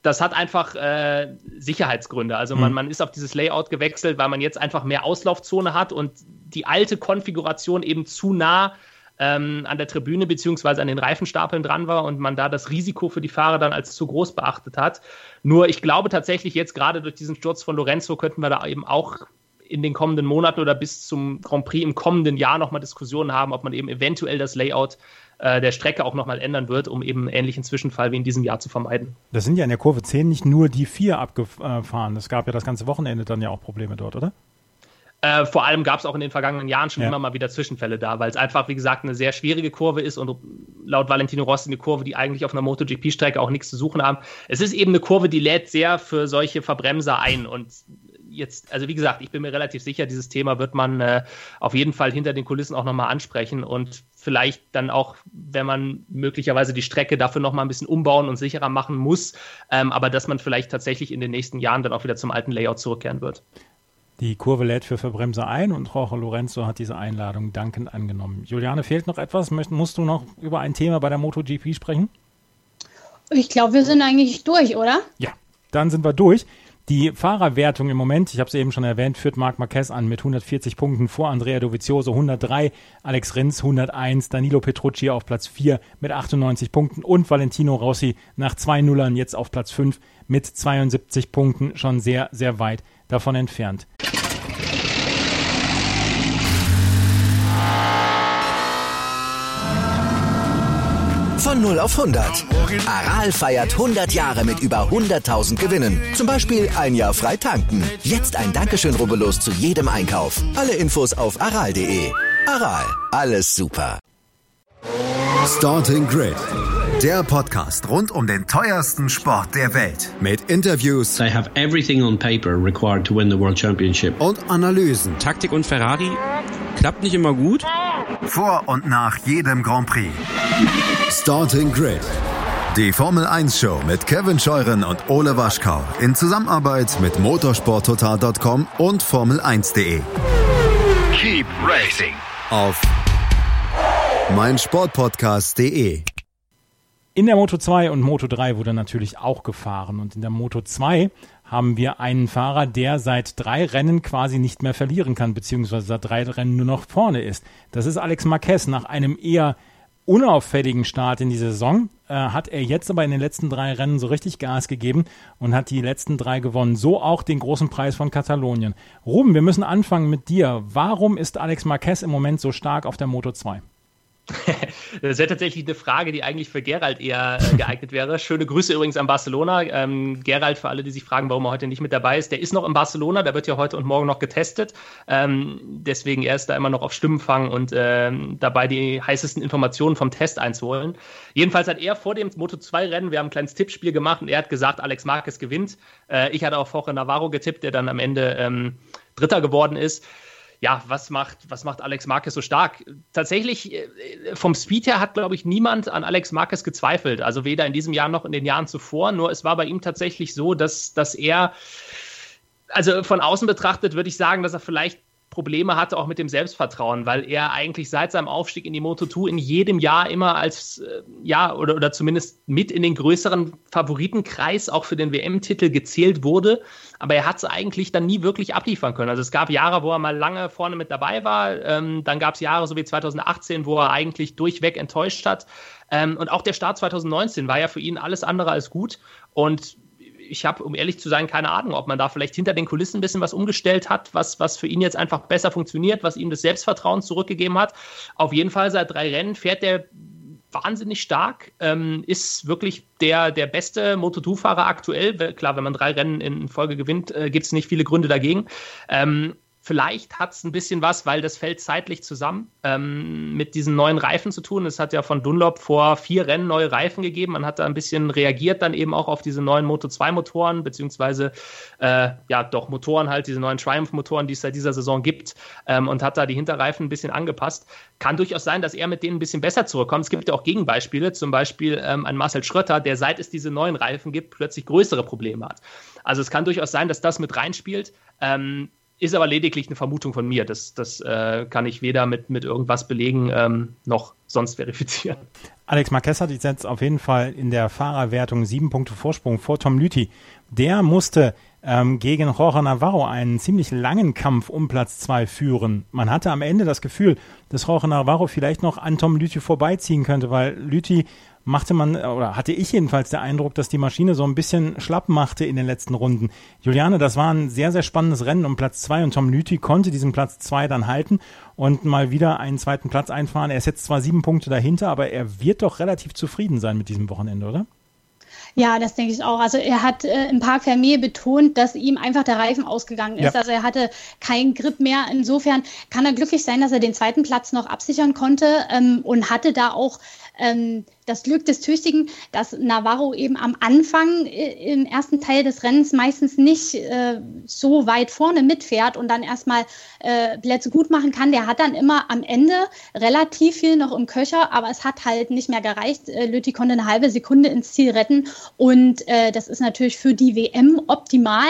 das hat einfach äh, Sicherheitsgründe. Also man, mhm. man ist auf dieses Layout gewechselt, weil man jetzt einfach mehr Auslaufzone hat und die alte Konfiguration eben zu nah ähm, an der Tribüne beziehungsweise an den Reifenstapeln dran war und man da das Risiko für die Fahrer dann als zu groß beachtet hat. Nur ich glaube tatsächlich jetzt gerade durch diesen Sturz von Lorenzo könnten wir da eben auch in den kommenden Monaten oder bis zum Grand Prix im kommenden Jahr nochmal Diskussionen haben, ob man eben eventuell das Layout äh, der Strecke auch nochmal ändern wird, um eben einen ähnlichen Zwischenfall wie in diesem Jahr zu vermeiden. Das sind ja in der Kurve 10 nicht nur die vier abgefahren. Es gab ja das ganze Wochenende dann ja auch Probleme dort, oder? Äh, vor allem gab es auch in den vergangenen Jahren schon ja. immer mal wieder Zwischenfälle da, weil es einfach, wie gesagt, eine sehr schwierige Kurve ist und laut Valentino Rossi eine Kurve, die eigentlich auf einer MotoGP-Strecke auch nichts zu suchen haben. Es ist eben eine Kurve, die lädt sehr für solche Verbremser ein und jetzt, also wie gesagt, ich bin mir relativ sicher, dieses Thema wird man äh, auf jeden Fall hinter den Kulissen auch nochmal ansprechen und vielleicht dann auch, wenn man möglicherweise die Strecke dafür nochmal ein bisschen umbauen und sicherer machen muss, ähm, aber dass man vielleicht tatsächlich in den nächsten Jahren dann auch wieder zum alten Layout zurückkehren wird. Die Kurve lädt für Verbremser ein und Jorge Lorenzo hat diese Einladung dankend angenommen. Juliane, fehlt noch etwas? musst du noch über ein Thema bei der MotoGP sprechen? Ich glaube, wir sind eigentlich durch, oder? Ja, dann sind wir durch. Die Fahrerwertung im Moment, ich habe es eben schon erwähnt, führt Marc Marquez an mit 140 Punkten vor Andrea Dovizioso 103, Alex Rins 101, Danilo Petrucci auf Platz 4 mit 98 Punkten und Valentino Rossi nach zwei Nullern jetzt auf Platz 5 mit 72 Punkten schon sehr, sehr weit davon entfernt. Von 0 auf 100. Aral feiert 100 Jahre mit über 100.000 Gewinnen. Zum Beispiel ein Jahr frei tanken. Jetzt ein Dankeschön, rubbellos zu jedem Einkauf. Alle Infos auf aral.de. Aral, alles super. Starting Grid. Der Podcast rund um den teuersten Sport der Welt. Mit Interviews. They have everything on paper required to win the World Championship. Und Analysen. Taktik und Ferrari klappt nicht immer gut. Vor und nach jedem Grand Prix. Starting Grid Die Formel 1 Show mit Kevin Scheuren und Ole Waschkau in Zusammenarbeit mit motorsporttotal.com und Formel1.de. Keep racing Auf meinsportpodcast.de. In der Moto 2 und Moto 3 wurde natürlich auch gefahren. Und in der Moto 2 haben wir einen Fahrer, der seit drei Rennen quasi nicht mehr verlieren kann, beziehungsweise seit drei Rennen nur noch vorne ist. Das ist Alex Marquez nach einem eher unauffälligen Start in die Saison. Äh, hat er jetzt aber in den letzten drei Rennen so richtig Gas gegeben und hat die letzten drei gewonnen. So auch den großen Preis von Katalonien. Ruben, wir müssen anfangen mit dir. Warum ist Alex Marquez im Moment so stark auf der Moto 2? das wäre tatsächlich eine Frage, die eigentlich für Gerald eher äh, geeignet wäre. Schöne Grüße übrigens an Barcelona. Ähm, Gerald, für alle, die sich fragen, warum er heute nicht mit dabei ist, der ist noch in Barcelona, der wird ja heute und morgen noch getestet. Ähm, deswegen er ist da immer noch auf Stimmenfang und ähm, dabei die heißesten Informationen vom Test einzuholen. Jedenfalls hat er vor dem Moto 2 Rennen, wir haben ein kleines Tippspiel gemacht und er hat gesagt, Alex Marquez gewinnt. Äh, ich hatte auf Jorge Navarro getippt, der dann am Ende ähm, Dritter geworden ist ja, was macht, was macht Alex Marquez so stark? Tatsächlich, äh, vom Speed her hat, glaube ich, niemand an Alex Marquez gezweifelt. Also weder in diesem Jahr noch in den Jahren zuvor. Nur es war bei ihm tatsächlich so, dass, dass er, also von außen betrachtet, würde ich sagen, dass er vielleicht Probleme hatte, auch mit dem Selbstvertrauen, weil er eigentlich seit seinem Aufstieg in die Moto2 in jedem Jahr immer als, äh, ja, oder, oder zumindest mit in den größeren Favoritenkreis auch für den WM-Titel gezählt wurde. Aber er hat es eigentlich dann nie wirklich abliefern können. Also es gab Jahre, wo er mal lange vorne mit dabei war. Ähm, dann gab es Jahre, so wie 2018, wo er eigentlich durchweg enttäuscht hat. Ähm, und auch der Start 2019 war ja für ihn alles andere als gut. Und ich habe, um ehrlich zu sein, keine Ahnung, ob man da vielleicht hinter den Kulissen ein bisschen was umgestellt hat, was, was für ihn jetzt einfach besser funktioniert, was ihm das Selbstvertrauen zurückgegeben hat. Auf jeden Fall seit drei Rennen fährt der wahnsinnig stark, ähm, ist wirklich der, der beste Moto2-Fahrer aktuell. Klar, wenn man drei Rennen in Folge gewinnt, äh, gibt es nicht viele Gründe dagegen. Ähm, Vielleicht hat es ein bisschen was, weil das fällt zeitlich zusammen, ähm, mit diesen neuen Reifen zu tun. Es hat ja von Dunlop vor vier Rennen neue Reifen gegeben. Man hat da ein bisschen reagiert dann eben auch auf diese neuen Moto2-Motoren, beziehungsweise äh, ja doch Motoren halt, diese neuen Triumph-Motoren, die es seit dieser Saison gibt ähm, und hat da die Hinterreifen ein bisschen angepasst. Kann durchaus sein, dass er mit denen ein bisschen besser zurückkommt. Es gibt ja auch Gegenbeispiele, zum Beispiel ähm, ein Marcel Schrötter, der seit es diese neuen Reifen gibt, plötzlich größere Probleme hat. Also es kann durchaus sein, dass das mit reinspielt. Ähm, ist aber lediglich eine Vermutung von mir. Das, das äh, kann ich weder mit, mit irgendwas belegen ähm, noch sonst verifizieren. Alex Marquez hat jetzt auf jeden Fall in der Fahrerwertung sieben Punkte Vorsprung vor Tom Lüthi. Der musste ähm, gegen Jorge Navarro einen ziemlich langen Kampf um Platz zwei führen. Man hatte am Ende das Gefühl, dass Jorge Navarro vielleicht noch an Tom Lüthi vorbeiziehen könnte, weil Lüthi machte man, oder hatte ich jedenfalls den Eindruck, dass die Maschine so ein bisschen schlapp machte in den letzten Runden. Juliane, das war ein sehr, sehr spannendes Rennen um Platz zwei und Tom Lüthi konnte diesen Platz zwei dann halten und mal wieder einen zweiten Platz einfahren. Er ist jetzt zwar sieben Punkte dahinter, aber er wird doch relativ zufrieden sein mit diesem Wochenende, oder? Ja, das denke ich auch. Also er hat äh, im Park Fermier betont, dass ihm einfach der Reifen ausgegangen ist. Ja. Also er hatte keinen Grip mehr. Insofern kann er glücklich sein, dass er den zweiten Platz noch absichern konnte ähm, und hatte da auch ähm, das Glück des Tüchtigen, dass Navarro eben am Anfang äh, im ersten Teil des Rennens meistens nicht äh, so weit vorne mitfährt und dann erstmal äh, Plätze gut machen kann. Der hat dann immer am Ende relativ viel noch im Köcher, aber es hat halt nicht mehr gereicht. Äh, Lütti konnte eine halbe Sekunde ins Ziel retten und äh, das ist natürlich für die WM optimal,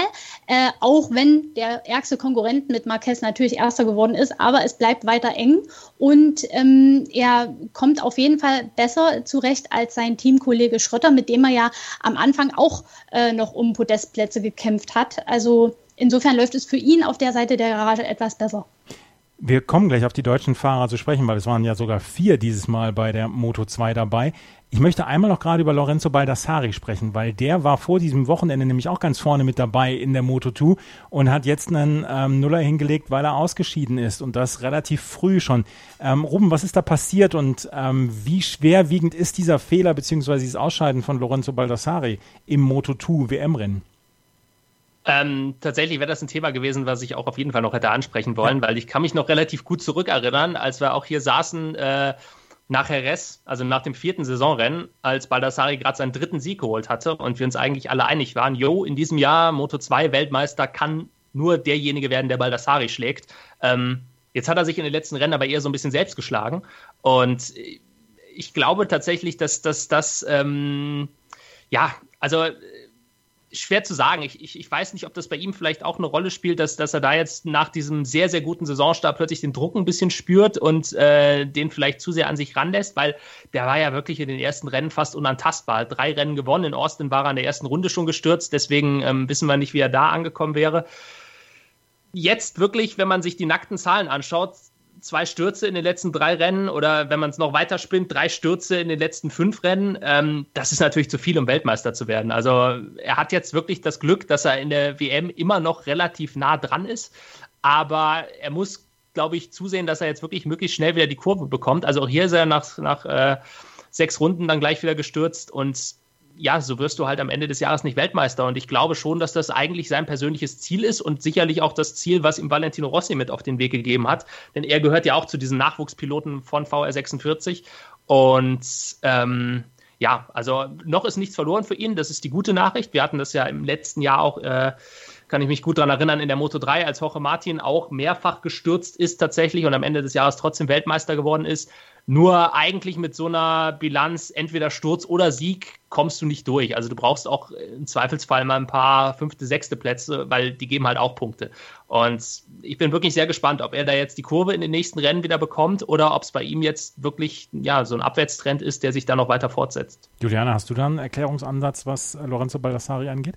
äh, auch wenn der ärgste Konkurrent mit Marquez natürlich erster geworden ist, aber es bleibt weiter eng und ähm, er kommt auf jeden Fall besser zurecht als sein Teamkollege Schrötter, mit dem er ja am Anfang auch äh, noch um Podestplätze gekämpft hat. Also insofern läuft es für ihn auf der Seite der Garage etwas besser. Wir kommen gleich auf die deutschen Fahrer zu sprechen, weil es waren ja sogar vier dieses Mal bei der Moto 2 dabei. Ich möchte einmal noch gerade über Lorenzo Baldassari sprechen, weil der war vor diesem Wochenende nämlich auch ganz vorne mit dabei in der Moto 2 und hat jetzt einen ähm, Nuller hingelegt, weil er ausgeschieden ist und das relativ früh schon. Ähm, Ruben, was ist da passiert und ähm, wie schwerwiegend ist dieser Fehler bzw. dieses Ausscheiden von Lorenzo Baldassari im Moto 2 WM-Rennen? Ähm, tatsächlich wäre das ein Thema gewesen, was ich auch auf jeden Fall noch hätte ansprechen wollen, ja. weil ich kann mich noch relativ gut zurückerinnern, als wir auch hier saßen äh, nach Jerez, also nach dem vierten Saisonrennen, als Baldassari gerade seinen dritten Sieg geholt hatte und wir uns eigentlich alle einig waren, jo, in diesem Jahr Moto 2 Weltmeister kann nur derjenige werden, der Baldassari schlägt. Ähm, jetzt hat er sich in den letzten Rennen aber eher so ein bisschen selbst geschlagen und ich glaube tatsächlich, dass das, ähm, ja, also schwer zu sagen. Ich, ich, ich weiß nicht, ob das bei ihm vielleicht auch eine Rolle spielt, dass, dass er da jetzt nach diesem sehr, sehr guten Saisonstart plötzlich den Druck ein bisschen spürt und äh, den vielleicht zu sehr an sich ranlässt, weil der war ja wirklich in den ersten Rennen fast unantastbar. Drei Rennen gewonnen. In Austin war er in der ersten Runde schon gestürzt, deswegen ähm, wissen wir nicht, wie er da angekommen wäre. Jetzt wirklich, wenn man sich die nackten Zahlen anschaut, zwei Stürze in den letzten drei Rennen oder wenn man es noch weiter spinnt, drei Stürze in den letzten fünf Rennen, ähm, das ist natürlich zu viel, um Weltmeister zu werden. Also er hat jetzt wirklich das Glück, dass er in der WM immer noch relativ nah dran ist, aber er muss, glaube ich, zusehen, dass er jetzt wirklich möglichst schnell wieder die Kurve bekommt. Also auch hier ist er nach, nach äh, sechs Runden dann gleich wieder gestürzt und ja, so wirst du halt am Ende des Jahres nicht Weltmeister. Und ich glaube schon, dass das eigentlich sein persönliches Ziel ist und sicherlich auch das Ziel, was ihm Valentino Rossi mit auf den Weg gegeben hat. Denn er gehört ja auch zu diesen Nachwuchspiloten von VR46. Und ähm, ja, also noch ist nichts verloren für ihn. Das ist die gute Nachricht. Wir hatten das ja im letzten Jahr auch. Äh, kann ich mich gut daran erinnern, in der Moto 3, als Jorge Martin auch mehrfach gestürzt ist tatsächlich und am Ende des Jahres trotzdem Weltmeister geworden ist. Nur eigentlich mit so einer Bilanz, entweder Sturz oder Sieg, kommst du nicht durch. Also du brauchst auch im Zweifelsfall mal ein paar fünfte, sechste Plätze, weil die geben halt auch Punkte. Und ich bin wirklich sehr gespannt, ob er da jetzt die Kurve in den nächsten Rennen wieder bekommt oder ob es bei ihm jetzt wirklich ja, so ein Abwärtstrend ist, der sich dann noch weiter fortsetzt. Juliana, hast du da einen Erklärungsansatz, was Lorenzo Baldassari angeht?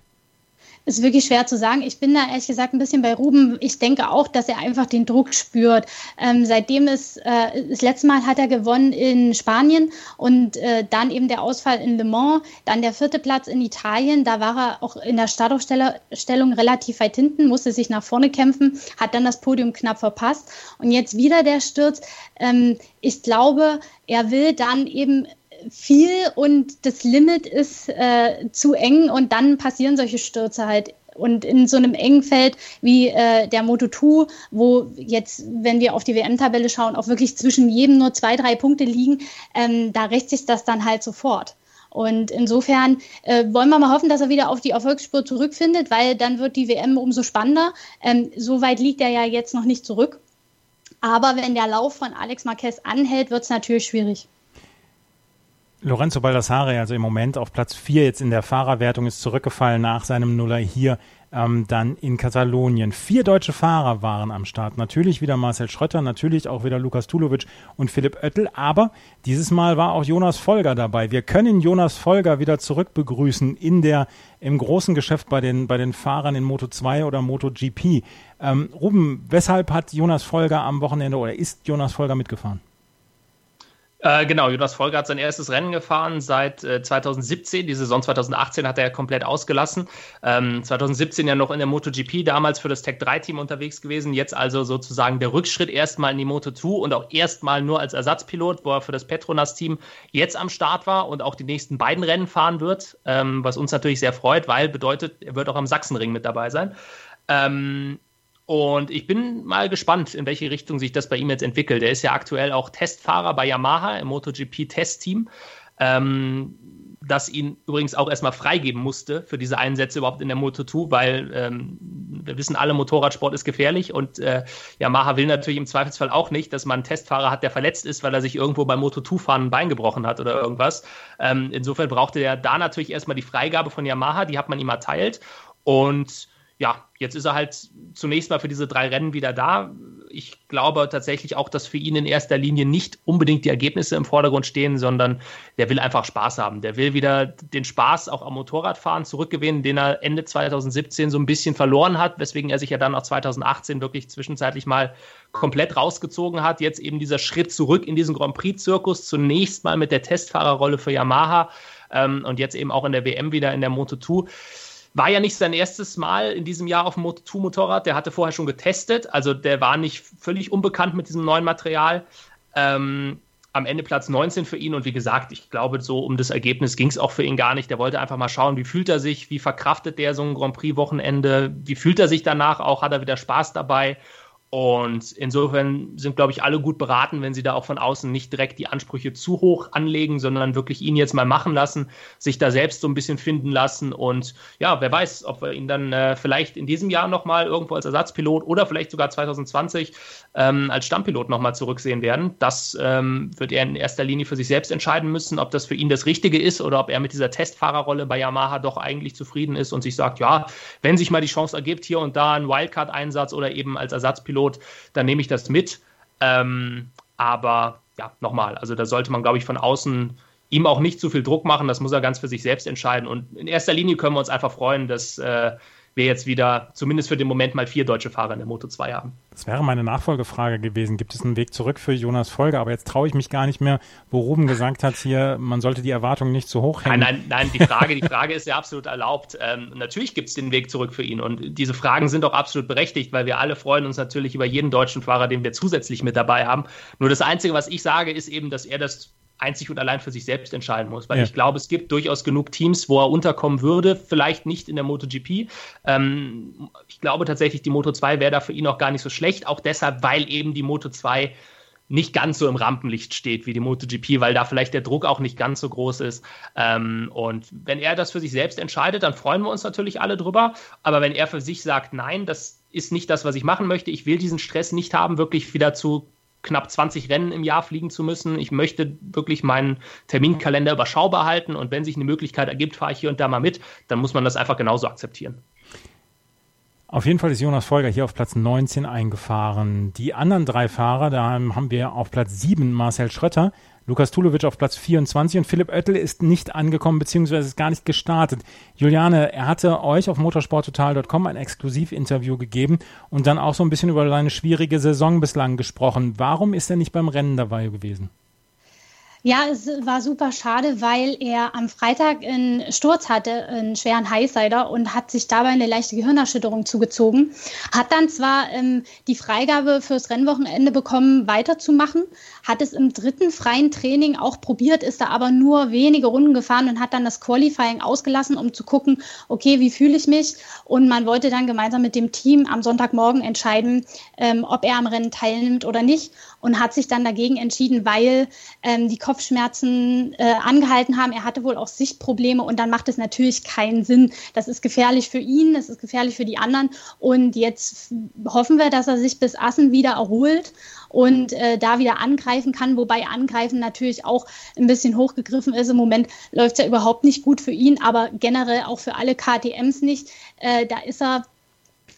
Ist wirklich schwer zu sagen. Ich bin da ehrlich gesagt ein bisschen bei Ruben. Ich denke auch, dass er einfach den Druck spürt. Ähm, seitdem es, äh, das letzte Mal hat er gewonnen in Spanien und äh, dann eben der Ausfall in Le Mans, dann der vierte Platz in Italien. Da war er auch in der Startaufstellung relativ weit hinten, musste sich nach vorne kämpfen, hat dann das Podium knapp verpasst. Und jetzt wieder der Sturz. Ähm, ich glaube, er will dann eben viel und das Limit ist äh, zu eng und dann passieren solche Stürze halt. Und in so einem engen Feld wie äh, der Moto 2, wo jetzt, wenn wir auf die WM-Tabelle schauen, auch wirklich zwischen jedem nur zwei, drei Punkte liegen, ähm, da rächt sich das dann halt sofort. Und insofern äh, wollen wir mal hoffen, dass er wieder auf die Erfolgsspur zurückfindet, weil dann wird die WM umso spannender. Ähm, so weit liegt er ja jetzt noch nicht zurück. Aber wenn der Lauf von Alex Marquez anhält, wird es natürlich schwierig. Lorenzo Baldassare, also im Moment auf Platz 4 jetzt in der Fahrerwertung, ist zurückgefallen nach seinem Nuller hier ähm, dann in Katalonien. Vier deutsche Fahrer waren am Start. Natürlich wieder Marcel Schrötter, natürlich auch wieder Lukas Tulovic und Philipp Oettel, aber dieses Mal war auch Jonas Folger dabei. Wir können Jonas Folger wieder zurück begrüßen in der, im großen Geschäft bei den, bei den Fahrern in Moto 2 oder Moto GP. Ähm, Ruben, weshalb hat Jonas Folger am Wochenende oder ist Jonas Folger mitgefahren? Äh, genau, Jonas Folger hat sein erstes Rennen gefahren seit äh, 2017. Die Saison 2018 hat er ja komplett ausgelassen. Ähm, 2017 ja noch in der MotoGP, damals für das Tech 3-Team unterwegs gewesen. Jetzt also sozusagen der Rückschritt erstmal in die Moto 2 und auch erstmal nur als Ersatzpilot, wo er für das Petronas-Team jetzt am Start war und auch die nächsten beiden Rennen fahren wird, ähm, was uns natürlich sehr freut, weil bedeutet, er wird auch am Sachsenring mit dabei sein. Ähm, und ich bin mal gespannt, in welche Richtung sich das bei ihm jetzt entwickelt. Er ist ja aktuell auch Testfahrer bei Yamaha im MotoGP-Testteam, ähm, das ihn übrigens auch erstmal freigeben musste für diese Einsätze überhaupt in der Moto2, weil ähm, wir wissen alle, Motorradsport ist gefährlich und äh, Yamaha will natürlich im Zweifelsfall auch nicht, dass man einen Testfahrer hat, der verletzt ist, weil er sich irgendwo beim Moto2-Fahren ein Bein gebrochen hat oder irgendwas. Ähm, insofern brauchte er da natürlich erstmal die Freigabe von Yamaha, die hat man ihm erteilt und ja, jetzt ist er halt zunächst mal für diese drei Rennen wieder da. Ich glaube tatsächlich auch, dass für ihn in erster Linie nicht unbedingt die Ergebnisse im Vordergrund stehen, sondern der will einfach Spaß haben. Der will wieder den Spaß auch am Motorradfahren zurückgewinnen, den er Ende 2017 so ein bisschen verloren hat, weswegen er sich ja dann auch 2018 wirklich zwischenzeitlich mal komplett rausgezogen hat. Jetzt eben dieser Schritt zurück in diesen Grand Prix-Zirkus, zunächst mal mit der Testfahrerrolle für Yamaha ähm, und jetzt eben auch in der WM wieder in der Moto 2 war ja nicht sein erstes Mal in diesem Jahr auf dem Moto2-Motorrad. Der hatte vorher schon getestet. Also der war nicht völlig unbekannt mit diesem neuen Material. Ähm, am Ende Platz 19 für ihn. Und wie gesagt, ich glaube, so um das Ergebnis ging es auch für ihn gar nicht. Der wollte einfach mal schauen, wie fühlt er sich, wie verkraftet der so ein Grand Prix-Wochenende, wie fühlt er sich danach auch, hat er wieder Spaß dabei. Und insofern sind, glaube ich, alle gut beraten, wenn sie da auch von außen nicht direkt die Ansprüche zu hoch anlegen, sondern wirklich ihn jetzt mal machen lassen, sich da selbst so ein bisschen finden lassen. Und ja, wer weiß, ob wir ihn dann äh, vielleicht in diesem Jahr nochmal irgendwo als Ersatzpilot oder vielleicht sogar 2020 ähm, als Stammpilot nochmal zurücksehen werden. Das ähm, wird er in erster Linie für sich selbst entscheiden müssen, ob das für ihn das Richtige ist oder ob er mit dieser Testfahrerrolle bei Yamaha doch eigentlich zufrieden ist und sich sagt, ja, wenn sich mal die Chance ergibt, hier und da ein Wildcard-Einsatz oder eben als Ersatzpilot, Pilot, dann nehme ich das mit. Ähm, aber ja, nochmal, also da sollte man, glaube ich, von außen ihm auch nicht zu viel Druck machen. Das muss er ganz für sich selbst entscheiden. Und in erster Linie können wir uns einfach freuen, dass äh, wir jetzt wieder zumindest für den Moment mal vier deutsche Fahrer in der Moto 2 haben. Das wäre meine Nachfolgefrage gewesen. Gibt es einen Weg zurück für Jonas Folger? Aber jetzt traue ich mich gar nicht mehr, wo Ruben gesagt hat, hier, man sollte die Erwartungen nicht zu hoch hängen. Nein, nein, nein, die Frage, die Frage ist ja absolut erlaubt. Ähm, natürlich gibt es den Weg zurück für ihn. Und diese Fragen sind auch absolut berechtigt, weil wir alle freuen uns natürlich über jeden deutschen Fahrer, den wir zusätzlich mit dabei haben. Nur das Einzige, was ich sage, ist eben, dass er das einzig und allein für sich selbst entscheiden muss. Weil ja. ich glaube, es gibt durchaus genug Teams, wo er unterkommen würde, vielleicht nicht in der MotoGP. Ähm, ich glaube tatsächlich, die Moto 2 wäre da für ihn auch gar nicht so schlecht, auch deshalb, weil eben die Moto 2 nicht ganz so im Rampenlicht steht wie die MotoGP, weil da vielleicht der Druck auch nicht ganz so groß ist. Ähm, und wenn er das für sich selbst entscheidet, dann freuen wir uns natürlich alle drüber. Aber wenn er für sich sagt, nein, das ist nicht das, was ich machen möchte, ich will diesen Stress nicht haben, wirklich wieder zu knapp 20 Rennen im Jahr fliegen zu müssen. Ich möchte wirklich meinen Terminkalender überschaubar halten und wenn sich eine Möglichkeit ergibt, fahre ich hier und da mal mit, dann muss man das einfach genauso akzeptieren. Auf jeden Fall ist Jonas Folger hier auf Platz 19 eingefahren. Die anderen drei Fahrer, da haben wir auf Platz 7 Marcel Schrötter, Lukas Tulovic auf Platz 24 und Philipp Oettel ist nicht angekommen beziehungsweise ist gar nicht gestartet. Juliane, er hatte euch auf motorsporttotal.com ein Exklusivinterview gegeben und dann auch so ein bisschen über seine schwierige Saison bislang gesprochen. Warum ist er nicht beim Rennen dabei gewesen? Ja, es war super schade, weil er am Freitag einen Sturz hatte, einen schweren Highsider und hat sich dabei eine leichte Gehirnerschütterung zugezogen. Hat dann zwar ähm, die Freigabe fürs Rennwochenende bekommen, weiterzumachen, hat es im dritten freien Training auch probiert, ist da aber nur wenige Runden gefahren und hat dann das Qualifying ausgelassen, um zu gucken, okay, wie fühle ich mich? Und man wollte dann gemeinsam mit dem Team am Sonntagmorgen entscheiden, ähm, ob er am Rennen teilnimmt oder nicht und hat sich dann dagegen entschieden, weil ähm, die Kopfschmerzen äh, angehalten haben. Er hatte wohl auch Sichtprobleme und dann macht es natürlich keinen Sinn. Das ist gefährlich für ihn, das ist gefährlich für die anderen. Und jetzt hoffen wir, dass er sich bis Assen wieder erholt und äh, da wieder angreifen kann, wobei Angreifen natürlich auch ein bisschen hochgegriffen ist. Im Moment läuft es ja überhaupt nicht gut für ihn, aber generell auch für alle KTMs nicht. Äh, da ist er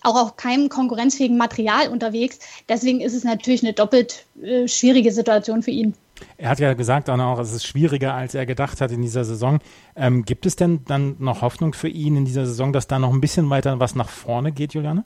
auch auf keinem konkurrenzfähigen Material unterwegs. Deswegen ist es natürlich eine doppelt äh, schwierige Situation für ihn. Er hat ja gesagt auch, es ist schwieriger, als er gedacht hat in dieser Saison. Ähm, gibt es denn dann noch Hoffnung für ihn in dieser Saison, dass da noch ein bisschen weiter was nach vorne geht, Juliane?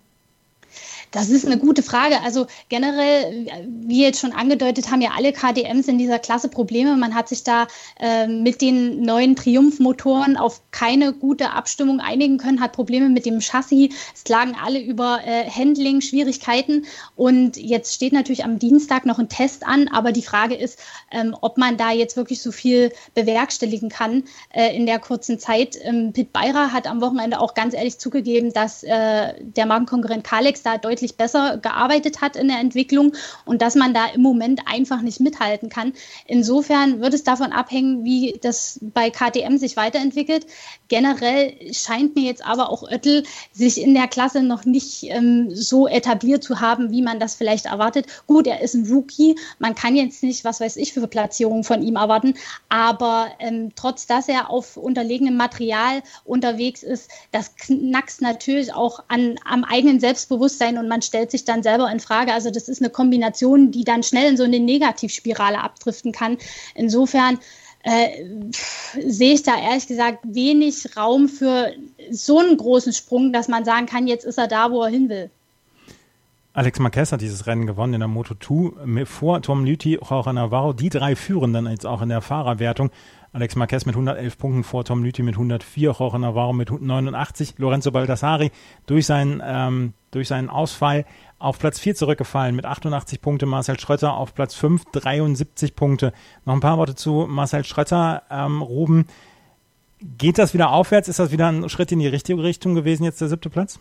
Das ist eine gute Frage. Also generell, wie jetzt schon angedeutet, haben ja alle KDMs in dieser Klasse Probleme. Man hat sich da äh, mit den neuen Triumph-Motoren auf keine gute Abstimmung einigen können, hat Probleme mit dem Chassis. Es klagen alle über äh, Handling-Schwierigkeiten. Und jetzt steht natürlich am Dienstag noch ein Test an. Aber die Frage ist, ähm, ob man da jetzt wirklich so viel bewerkstelligen kann äh, in der kurzen Zeit. Ähm, Pit Beirer hat am Wochenende auch ganz ehrlich zugegeben, dass äh, der Markenkonkurrent Kalex da deutlich deutlich besser gearbeitet hat in der Entwicklung und dass man da im Moment einfach nicht mithalten kann. Insofern wird es davon abhängen, wie das bei KTM sich weiterentwickelt. Generell scheint mir jetzt aber auch Oettel sich in der Klasse noch nicht ähm, so etabliert zu haben, wie man das vielleicht erwartet. Gut, er ist ein Rookie. Man kann jetzt nicht, was weiß ich, für Platzierungen von ihm erwarten. Aber ähm, trotz dass er auf unterlegenem Material unterwegs ist, das knackst natürlich auch an, am eigenen Selbstbewusstsein und man stellt sich dann selber in Frage. Also das ist eine Kombination, die dann schnell in so eine Negativspirale abdriften kann. Insofern äh, sehe ich da ehrlich gesagt wenig Raum für so einen großen Sprung, dass man sagen kann, jetzt ist er da, wo er hin will. Alex Marquez hat dieses Rennen gewonnen in der Moto2 vor Tom Lüthi, Jorge Navarro. Die drei führen dann jetzt auch in der Fahrerwertung. Alex Marquez mit 111 Punkten vor Tom Lüthi mit 104, Jorge Navarro mit 89, Lorenzo Baldassari durch seinen, ähm, durch seinen Ausfall auf Platz 4 zurückgefallen mit 88 Punkte, Marcel Schrötter auf Platz 5, 73 Punkte. Noch ein paar Worte zu Marcel Schrötter, ähm, Ruben. Geht das wieder aufwärts? Ist das wieder ein Schritt in die richtige Richtung gewesen, jetzt der siebte Platz?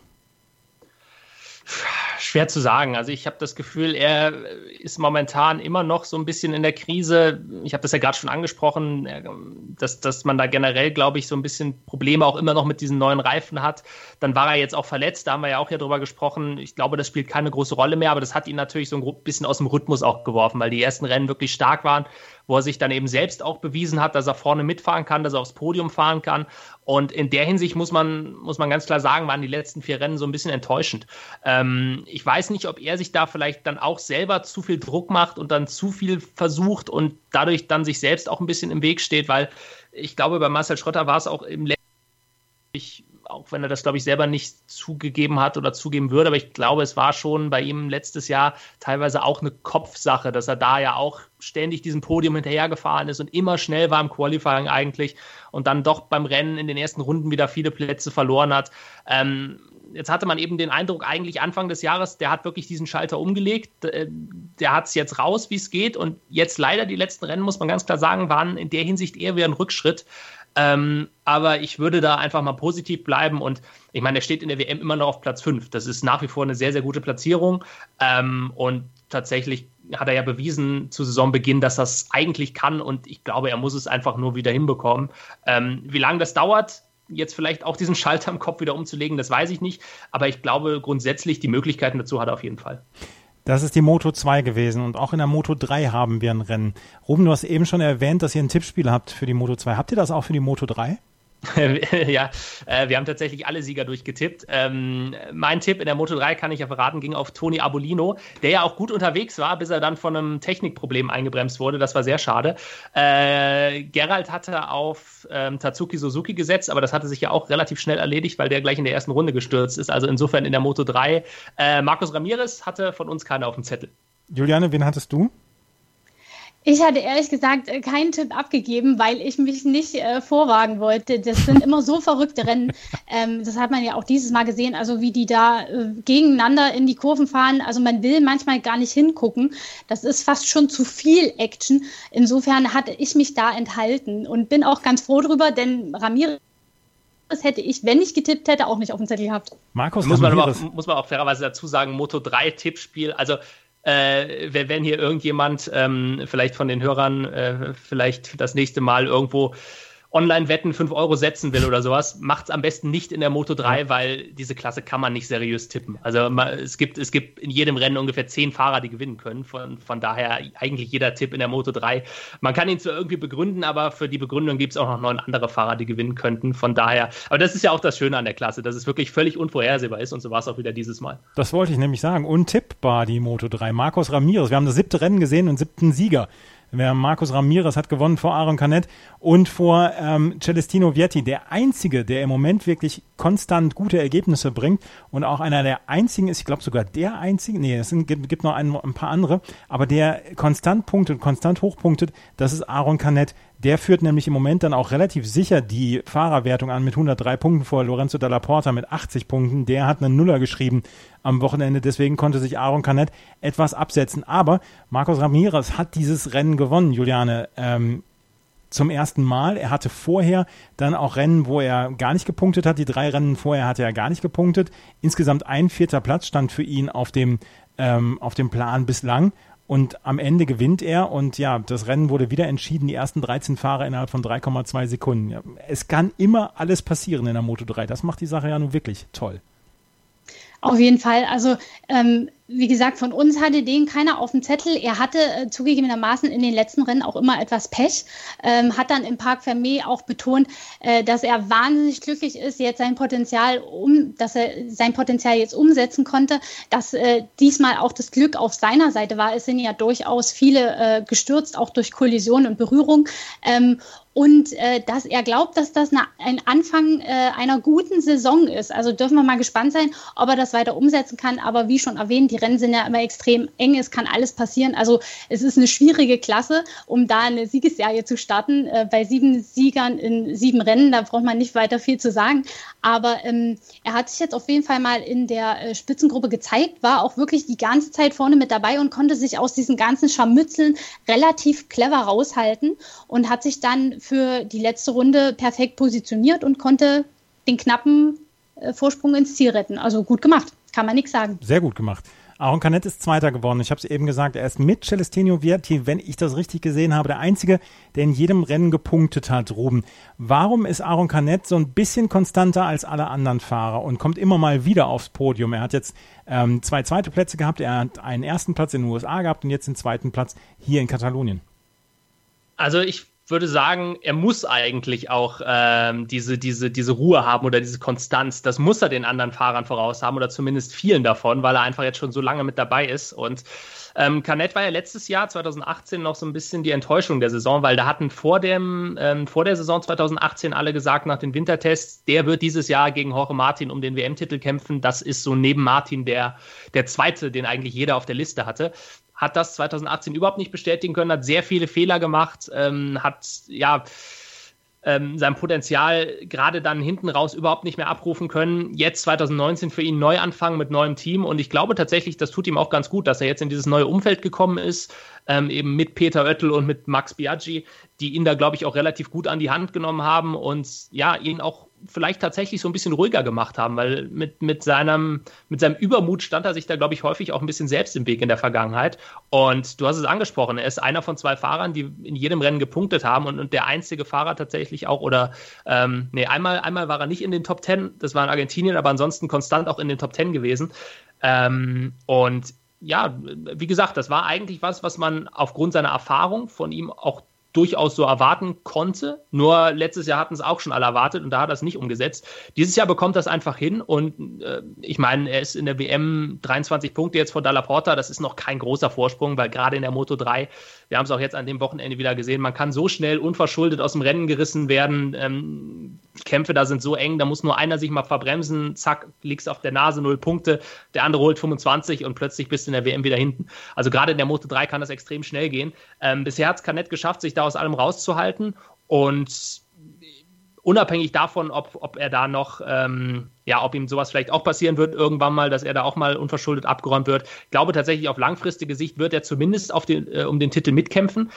Schwer zu sagen. Also ich habe das Gefühl, er ist momentan immer noch so ein bisschen in der Krise. Ich habe das ja gerade schon angesprochen, dass, dass man da generell, glaube ich, so ein bisschen Probleme auch immer noch mit diesen neuen Reifen hat. Dann war er jetzt auch verletzt, da haben wir ja auch ja drüber gesprochen. Ich glaube, das spielt keine große Rolle mehr, aber das hat ihn natürlich so ein bisschen aus dem Rhythmus auch geworfen, weil die ersten Rennen wirklich stark waren wo er sich dann eben selbst auch bewiesen hat, dass er vorne mitfahren kann, dass er aufs Podium fahren kann. Und in der Hinsicht muss man, muss man ganz klar sagen, waren die letzten vier Rennen so ein bisschen enttäuschend. Ähm, ich weiß nicht, ob er sich da vielleicht dann auch selber zu viel Druck macht und dann zu viel versucht und dadurch dann sich selbst auch ein bisschen im Weg steht, weil ich glaube, bei Marcel Schröter war es auch im letzten auch wenn er das, glaube ich, selber nicht zugegeben hat oder zugeben würde, aber ich glaube, es war schon bei ihm letztes Jahr teilweise auch eine Kopfsache, dass er da ja auch ständig diesem Podium hinterhergefahren ist und immer schnell war im Qualifying eigentlich und dann doch beim Rennen in den ersten Runden wieder viele Plätze verloren hat. Ähm, jetzt hatte man eben den Eindruck, eigentlich Anfang des Jahres, der hat wirklich diesen Schalter umgelegt, äh, der hat es jetzt raus, wie es geht und jetzt leider die letzten Rennen, muss man ganz klar sagen, waren in der Hinsicht eher wie ein Rückschritt. Ähm, aber ich würde da einfach mal positiv bleiben und ich meine, er steht in der WM immer noch auf Platz 5. Das ist nach wie vor eine sehr, sehr gute Platzierung. Ähm, und tatsächlich hat er ja bewiesen zu Saisonbeginn, dass es eigentlich kann und ich glaube, er muss es einfach nur wieder hinbekommen. Ähm, wie lange das dauert, jetzt vielleicht auch diesen Schalter im Kopf wieder umzulegen, das weiß ich nicht. Aber ich glaube grundsätzlich, die Möglichkeiten dazu hat er auf jeden Fall. Das ist die Moto 2 gewesen und auch in der Moto 3 haben wir ein Rennen. Ruben, du hast eben schon erwähnt, dass ihr ein Tippspiel habt für die Moto 2. Habt ihr das auch für die Moto 3? ja, äh, wir haben tatsächlich alle Sieger durchgetippt. Ähm, mein Tipp in der Moto 3 kann ich ja verraten, ging auf Toni Abolino, der ja auch gut unterwegs war, bis er dann von einem Technikproblem eingebremst wurde. Das war sehr schade. Äh, Gerald hatte auf ähm, Tatsuki Suzuki gesetzt, aber das hatte sich ja auch relativ schnell erledigt, weil der gleich in der ersten Runde gestürzt ist. Also insofern in der Moto 3. Äh, Markus Ramirez hatte von uns keiner auf dem Zettel. Juliane, wen hattest du? Ich hatte ehrlich gesagt äh, keinen Tipp abgegeben, weil ich mich nicht äh, vorwagen wollte. Das sind immer so verrückte Rennen. Ähm, das hat man ja auch dieses Mal gesehen, also wie die da äh, gegeneinander in die Kurven fahren. Also man will manchmal gar nicht hingucken. Das ist fast schon zu viel Action. Insofern hatte ich mich da enthalten und bin auch ganz froh drüber, denn Ramirez das hätte ich, wenn ich getippt hätte, auch nicht auf dem Zettel gehabt. Markus, muss man, aber auch, muss man auch fairerweise dazu sagen, Moto 3 Tippspiel, also äh, wenn hier irgendjemand ähm, vielleicht von den Hörern äh, vielleicht das nächste Mal irgendwo Online-Wetten 5 Euro setzen will oder sowas, macht es am besten nicht in der Moto 3, ja. weil diese Klasse kann man nicht seriös tippen. Also es, gibt, es gibt in jedem Rennen ungefähr 10 Fahrer, die gewinnen können. Von, von daher eigentlich jeder Tipp in der Moto 3. Man kann ihn zwar irgendwie begründen, aber für die Begründung gibt es auch noch neun andere Fahrer, die gewinnen könnten. Von daher, aber das ist ja auch das Schöne an der Klasse, dass es wirklich völlig unvorhersehbar ist und so war es auch wieder dieses Mal. Das wollte ich nämlich sagen. Untippbar die Moto 3. Markus Ramirez. Wir haben das siebte Rennen gesehen und siebten Sieger. Markus Ramirez hat gewonnen vor Aaron Canet und vor ähm, Celestino Vietti. Der einzige, der im Moment wirklich konstant gute Ergebnisse bringt und auch einer der einzigen ist, ich glaube sogar der einzige, nee, es sind, gibt, gibt noch ein, ein paar andere, aber der konstant punktet, konstant hochpunktet, das ist Aaron Canet. Der führt nämlich im Moment dann auch relativ sicher die Fahrerwertung an mit 103 Punkten vor Lorenzo Dalla Porta mit 80 Punkten. Der hat einen Nuller geschrieben am Wochenende, deswegen konnte sich Aaron Canet etwas absetzen. Aber Marcos Ramirez hat dieses Rennen gewonnen, Juliane. Ähm, zum ersten Mal. Er hatte vorher dann auch Rennen, wo er gar nicht gepunktet hat. Die drei Rennen vorher hatte er gar nicht gepunktet. Insgesamt ein vierter Platz stand für ihn auf dem, ähm, auf dem Plan bislang. Und am Ende gewinnt er und ja, das Rennen wurde wieder entschieden, die ersten 13 Fahrer innerhalb von 3,2 Sekunden. Es kann immer alles passieren in der Moto 3. Das macht die Sache ja nun wirklich toll. Auf jeden Fall. Also ähm, wie gesagt, von uns hatte den keiner auf dem Zettel. Er hatte äh, zugegebenermaßen in den letzten Rennen auch immer etwas Pech. Ähm, hat dann im Park Fermé auch betont, äh, dass er wahnsinnig glücklich ist, jetzt sein Potenzial um, dass er sein Potenzial jetzt umsetzen konnte, dass äh, diesmal auch das Glück auf seiner Seite war. Es sind ja durchaus viele äh, gestürzt, auch durch Kollision und Berührung. Ähm, und äh, dass er glaubt, dass das eine, ein Anfang äh, einer guten Saison ist. Also dürfen wir mal gespannt sein, ob er das weiter umsetzen kann. Aber wie schon erwähnt, die Rennen sind ja immer extrem eng, es kann alles passieren. Also es ist eine schwierige Klasse, um da eine Siegesserie zu starten. Äh, bei sieben Siegern in sieben Rennen, da braucht man nicht weiter viel zu sagen. Aber ähm, er hat sich jetzt auf jeden Fall mal in der äh, Spitzengruppe gezeigt, war auch wirklich die ganze Zeit vorne mit dabei und konnte sich aus diesen ganzen Scharmützeln relativ clever raushalten und hat sich dann für die letzte Runde perfekt positioniert und konnte den knappen äh, Vorsprung ins Ziel retten. Also gut gemacht kann man nichts sagen. Sehr gut gemacht. Aaron Canet ist Zweiter geworden. Ich habe es eben gesagt, er ist mit Celestino Vierti, wenn ich das richtig gesehen habe, der Einzige, der in jedem Rennen gepunktet hat, Ruben. Warum ist Aaron Canet so ein bisschen konstanter als alle anderen Fahrer und kommt immer mal wieder aufs Podium? Er hat jetzt ähm, zwei zweite Plätze gehabt, er hat einen ersten Platz in den USA gehabt und jetzt den zweiten Platz hier in Katalonien. Also ich würde sagen, er muss eigentlich auch ähm, diese, diese, diese Ruhe haben oder diese Konstanz. Das muss er den anderen Fahrern voraus haben oder zumindest vielen davon, weil er einfach jetzt schon so lange mit dabei ist. Und ähm, Canet war ja letztes Jahr, 2018, noch so ein bisschen die Enttäuschung der Saison, weil da hatten vor, dem, ähm, vor der Saison 2018 alle gesagt, nach den Wintertests, der wird dieses Jahr gegen Jorge Martin um den WM-Titel kämpfen. Das ist so neben Martin der, der zweite, den eigentlich jeder auf der Liste hatte hat das 2018 überhaupt nicht bestätigen können, hat sehr viele Fehler gemacht, ähm, hat ja ähm, sein Potenzial gerade dann hinten raus überhaupt nicht mehr abrufen können. Jetzt 2019 für ihn neu anfangen mit neuem Team und ich glaube tatsächlich, das tut ihm auch ganz gut, dass er jetzt in dieses neue Umfeld gekommen ist, ähm, eben mit Peter Oettel und mit Max Biaggi, die ihn da glaube ich auch relativ gut an die Hand genommen haben und ja, ihn auch vielleicht tatsächlich so ein bisschen ruhiger gemacht haben, weil mit, mit, seinem, mit seinem Übermut stand er sich da, glaube ich, häufig auch ein bisschen selbst im Weg in der Vergangenheit. Und du hast es angesprochen, er ist einer von zwei Fahrern, die in jedem Rennen gepunktet haben und, und der einzige Fahrer tatsächlich auch, oder ähm, nee, einmal, einmal war er nicht in den Top Ten, das war in Argentinien, aber ansonsten konstant auch in den Top Ten gewesen. Ähm, und ja, wie gesagt, das war eigentlich was, was man aufgrund seiner Erfahrung von ihm auch durchaus so erwarten konnte. Nur letztes Jahr hatten es auch schon alle erwartet und da hat er es nicht umgesetzt. Dieses Jahr bekommt es einfach hin und äh, ich meine, er ist in der WM 23 Punkte jetzt vor Dalla Porta. Das ist noch kein großer Vorsprung, weil gerade in der Moto 3, wir haben es auch jetzt an dem Wochenende wieder gesehen, man kann so schnell unverschuldet aus dem Rennen gerissen werden. Ähm, Kämpfe da sind so eng, da muss nur einer sich mal verbremsen, zack, liegst auf der Nase, null Punkte, der andere holt 25 und plötzlich bist du in der WM wieder hinten. Also gerade in der Moto 3 kann das extrem schnell gehen. Ähm, bisher hat es Canet geschafft, sich da aus allem rauszuhalten und unabhängig davon, ob, ob er da noch, ähm, ja, ob ihm sowas vielleicht auch passieren wird, irgendwann mal, dass er da auch mal unverschuldet abgeräumt wird. Ich glaube tatsächlich, auf langfristige Sicht wird er zumindest auf den, äh, um den Titel mitkämpfen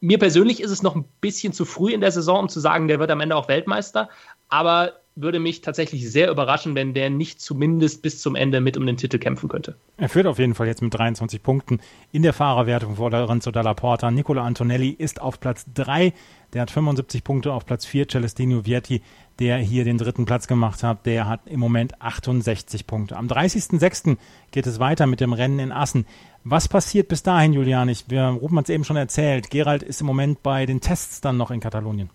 mir persönlich ist es noch ein bisschen zu früh in der Saison, um zu sagen, der wird am Ende auch Weltmeister. Aber würde mich tatsächlich sehr überraschen, wenn der nicht zumindest bis zum Ende mit um den Titel kämpfen könnte. Er führt auf jeden Fall jetzt mit 23 Punkten in der Fahrerwertung vor Lorenzo Dalla Porta. Nicola Antonelli ist auf Platz 3. Der hat 75 Punkte auf Platz 4. Celestino Vietti, der hier den dritten Platz gemacht hat, der hat im Moment 68 Punkte. Am 30.06. geht es weiter mit dem Rennen in Assen. Was passiert bis dahin, Julian? Ich, wir, Ruben hat es eben schon erzählt. Gerald ist im Moment bei den Tests dann noch in Katalonien.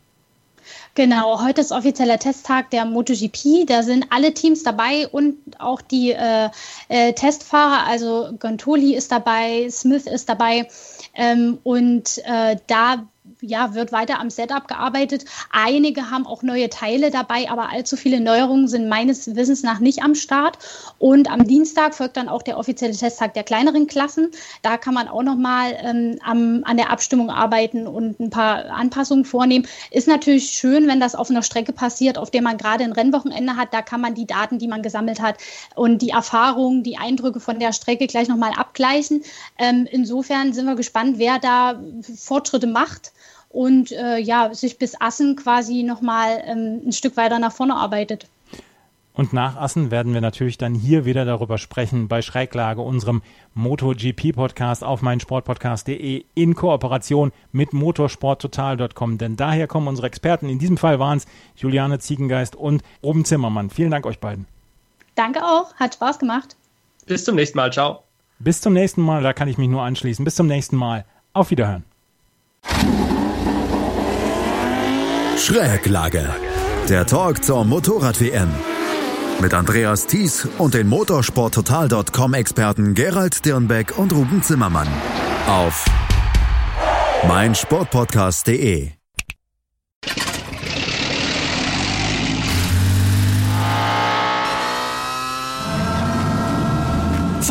Genau, heute ist offizieller Testtag der MotoGP. Da sind alle Teams dabei und auch die äh, äh, Testfahrer. Also Gontoli ist dabei, Smith ist dabei. Ähm, und äh, da ja, wird weiter am Setup gearbeitet. Einige haben auch neue Teile dabei, aber allzu viele Neuerungen sind meines Wissens nach nicht am Start. Und am Dienstag folgt dann auch der offizielle Testtag der kleineren Klassen. Da kann man auch nochmal ähm, an der Abstimmung arbeiten und ein paar Anpassungen vornehmen. Ist natürlich schön, wenn das auf einer Strecke passiert, auf der man gerade ein Rennwochenende hat. Da kann man die Daten, die man gesammelt hat und die Erfahrungen, die Eindrücke von der Strecke gleich nochmal abgleichen. Ähm, insofern sind wir gespannt, wer da Fortschritte macht und äh, ja, sich bis Assen quasi nochmal ähm, ein Stück weiter nach vorne arbeitet. Und nach Assen werden wir natürlich dann hier wieder darüber sprechen bei Schräglage, unserem MotoGP-Podcast auf meinsportpodcast.de in Kooperation mit motorsporttotal.com. Denn daher kommen unsere Experten. In diesem Fall waren es Juliane Ziegengeist und Ruben Zimmermann. Vielen Dank euch beiden. Danke auch, hat Spaß gemacht. Bis zum nächsten Mal, ciao. Bis zum nächsten Mal, da kann ich mich nur anschließen. Bis zum nächsten Mal. Auf Wiederhören. Schräglage. Der Talk zur Motorrad-WM. Mit Andreas Thies und den motorsporttotal.com-Experten Gerald Dirnbeck und Ruben Zimmermann. Auf meinsportpodcast.de.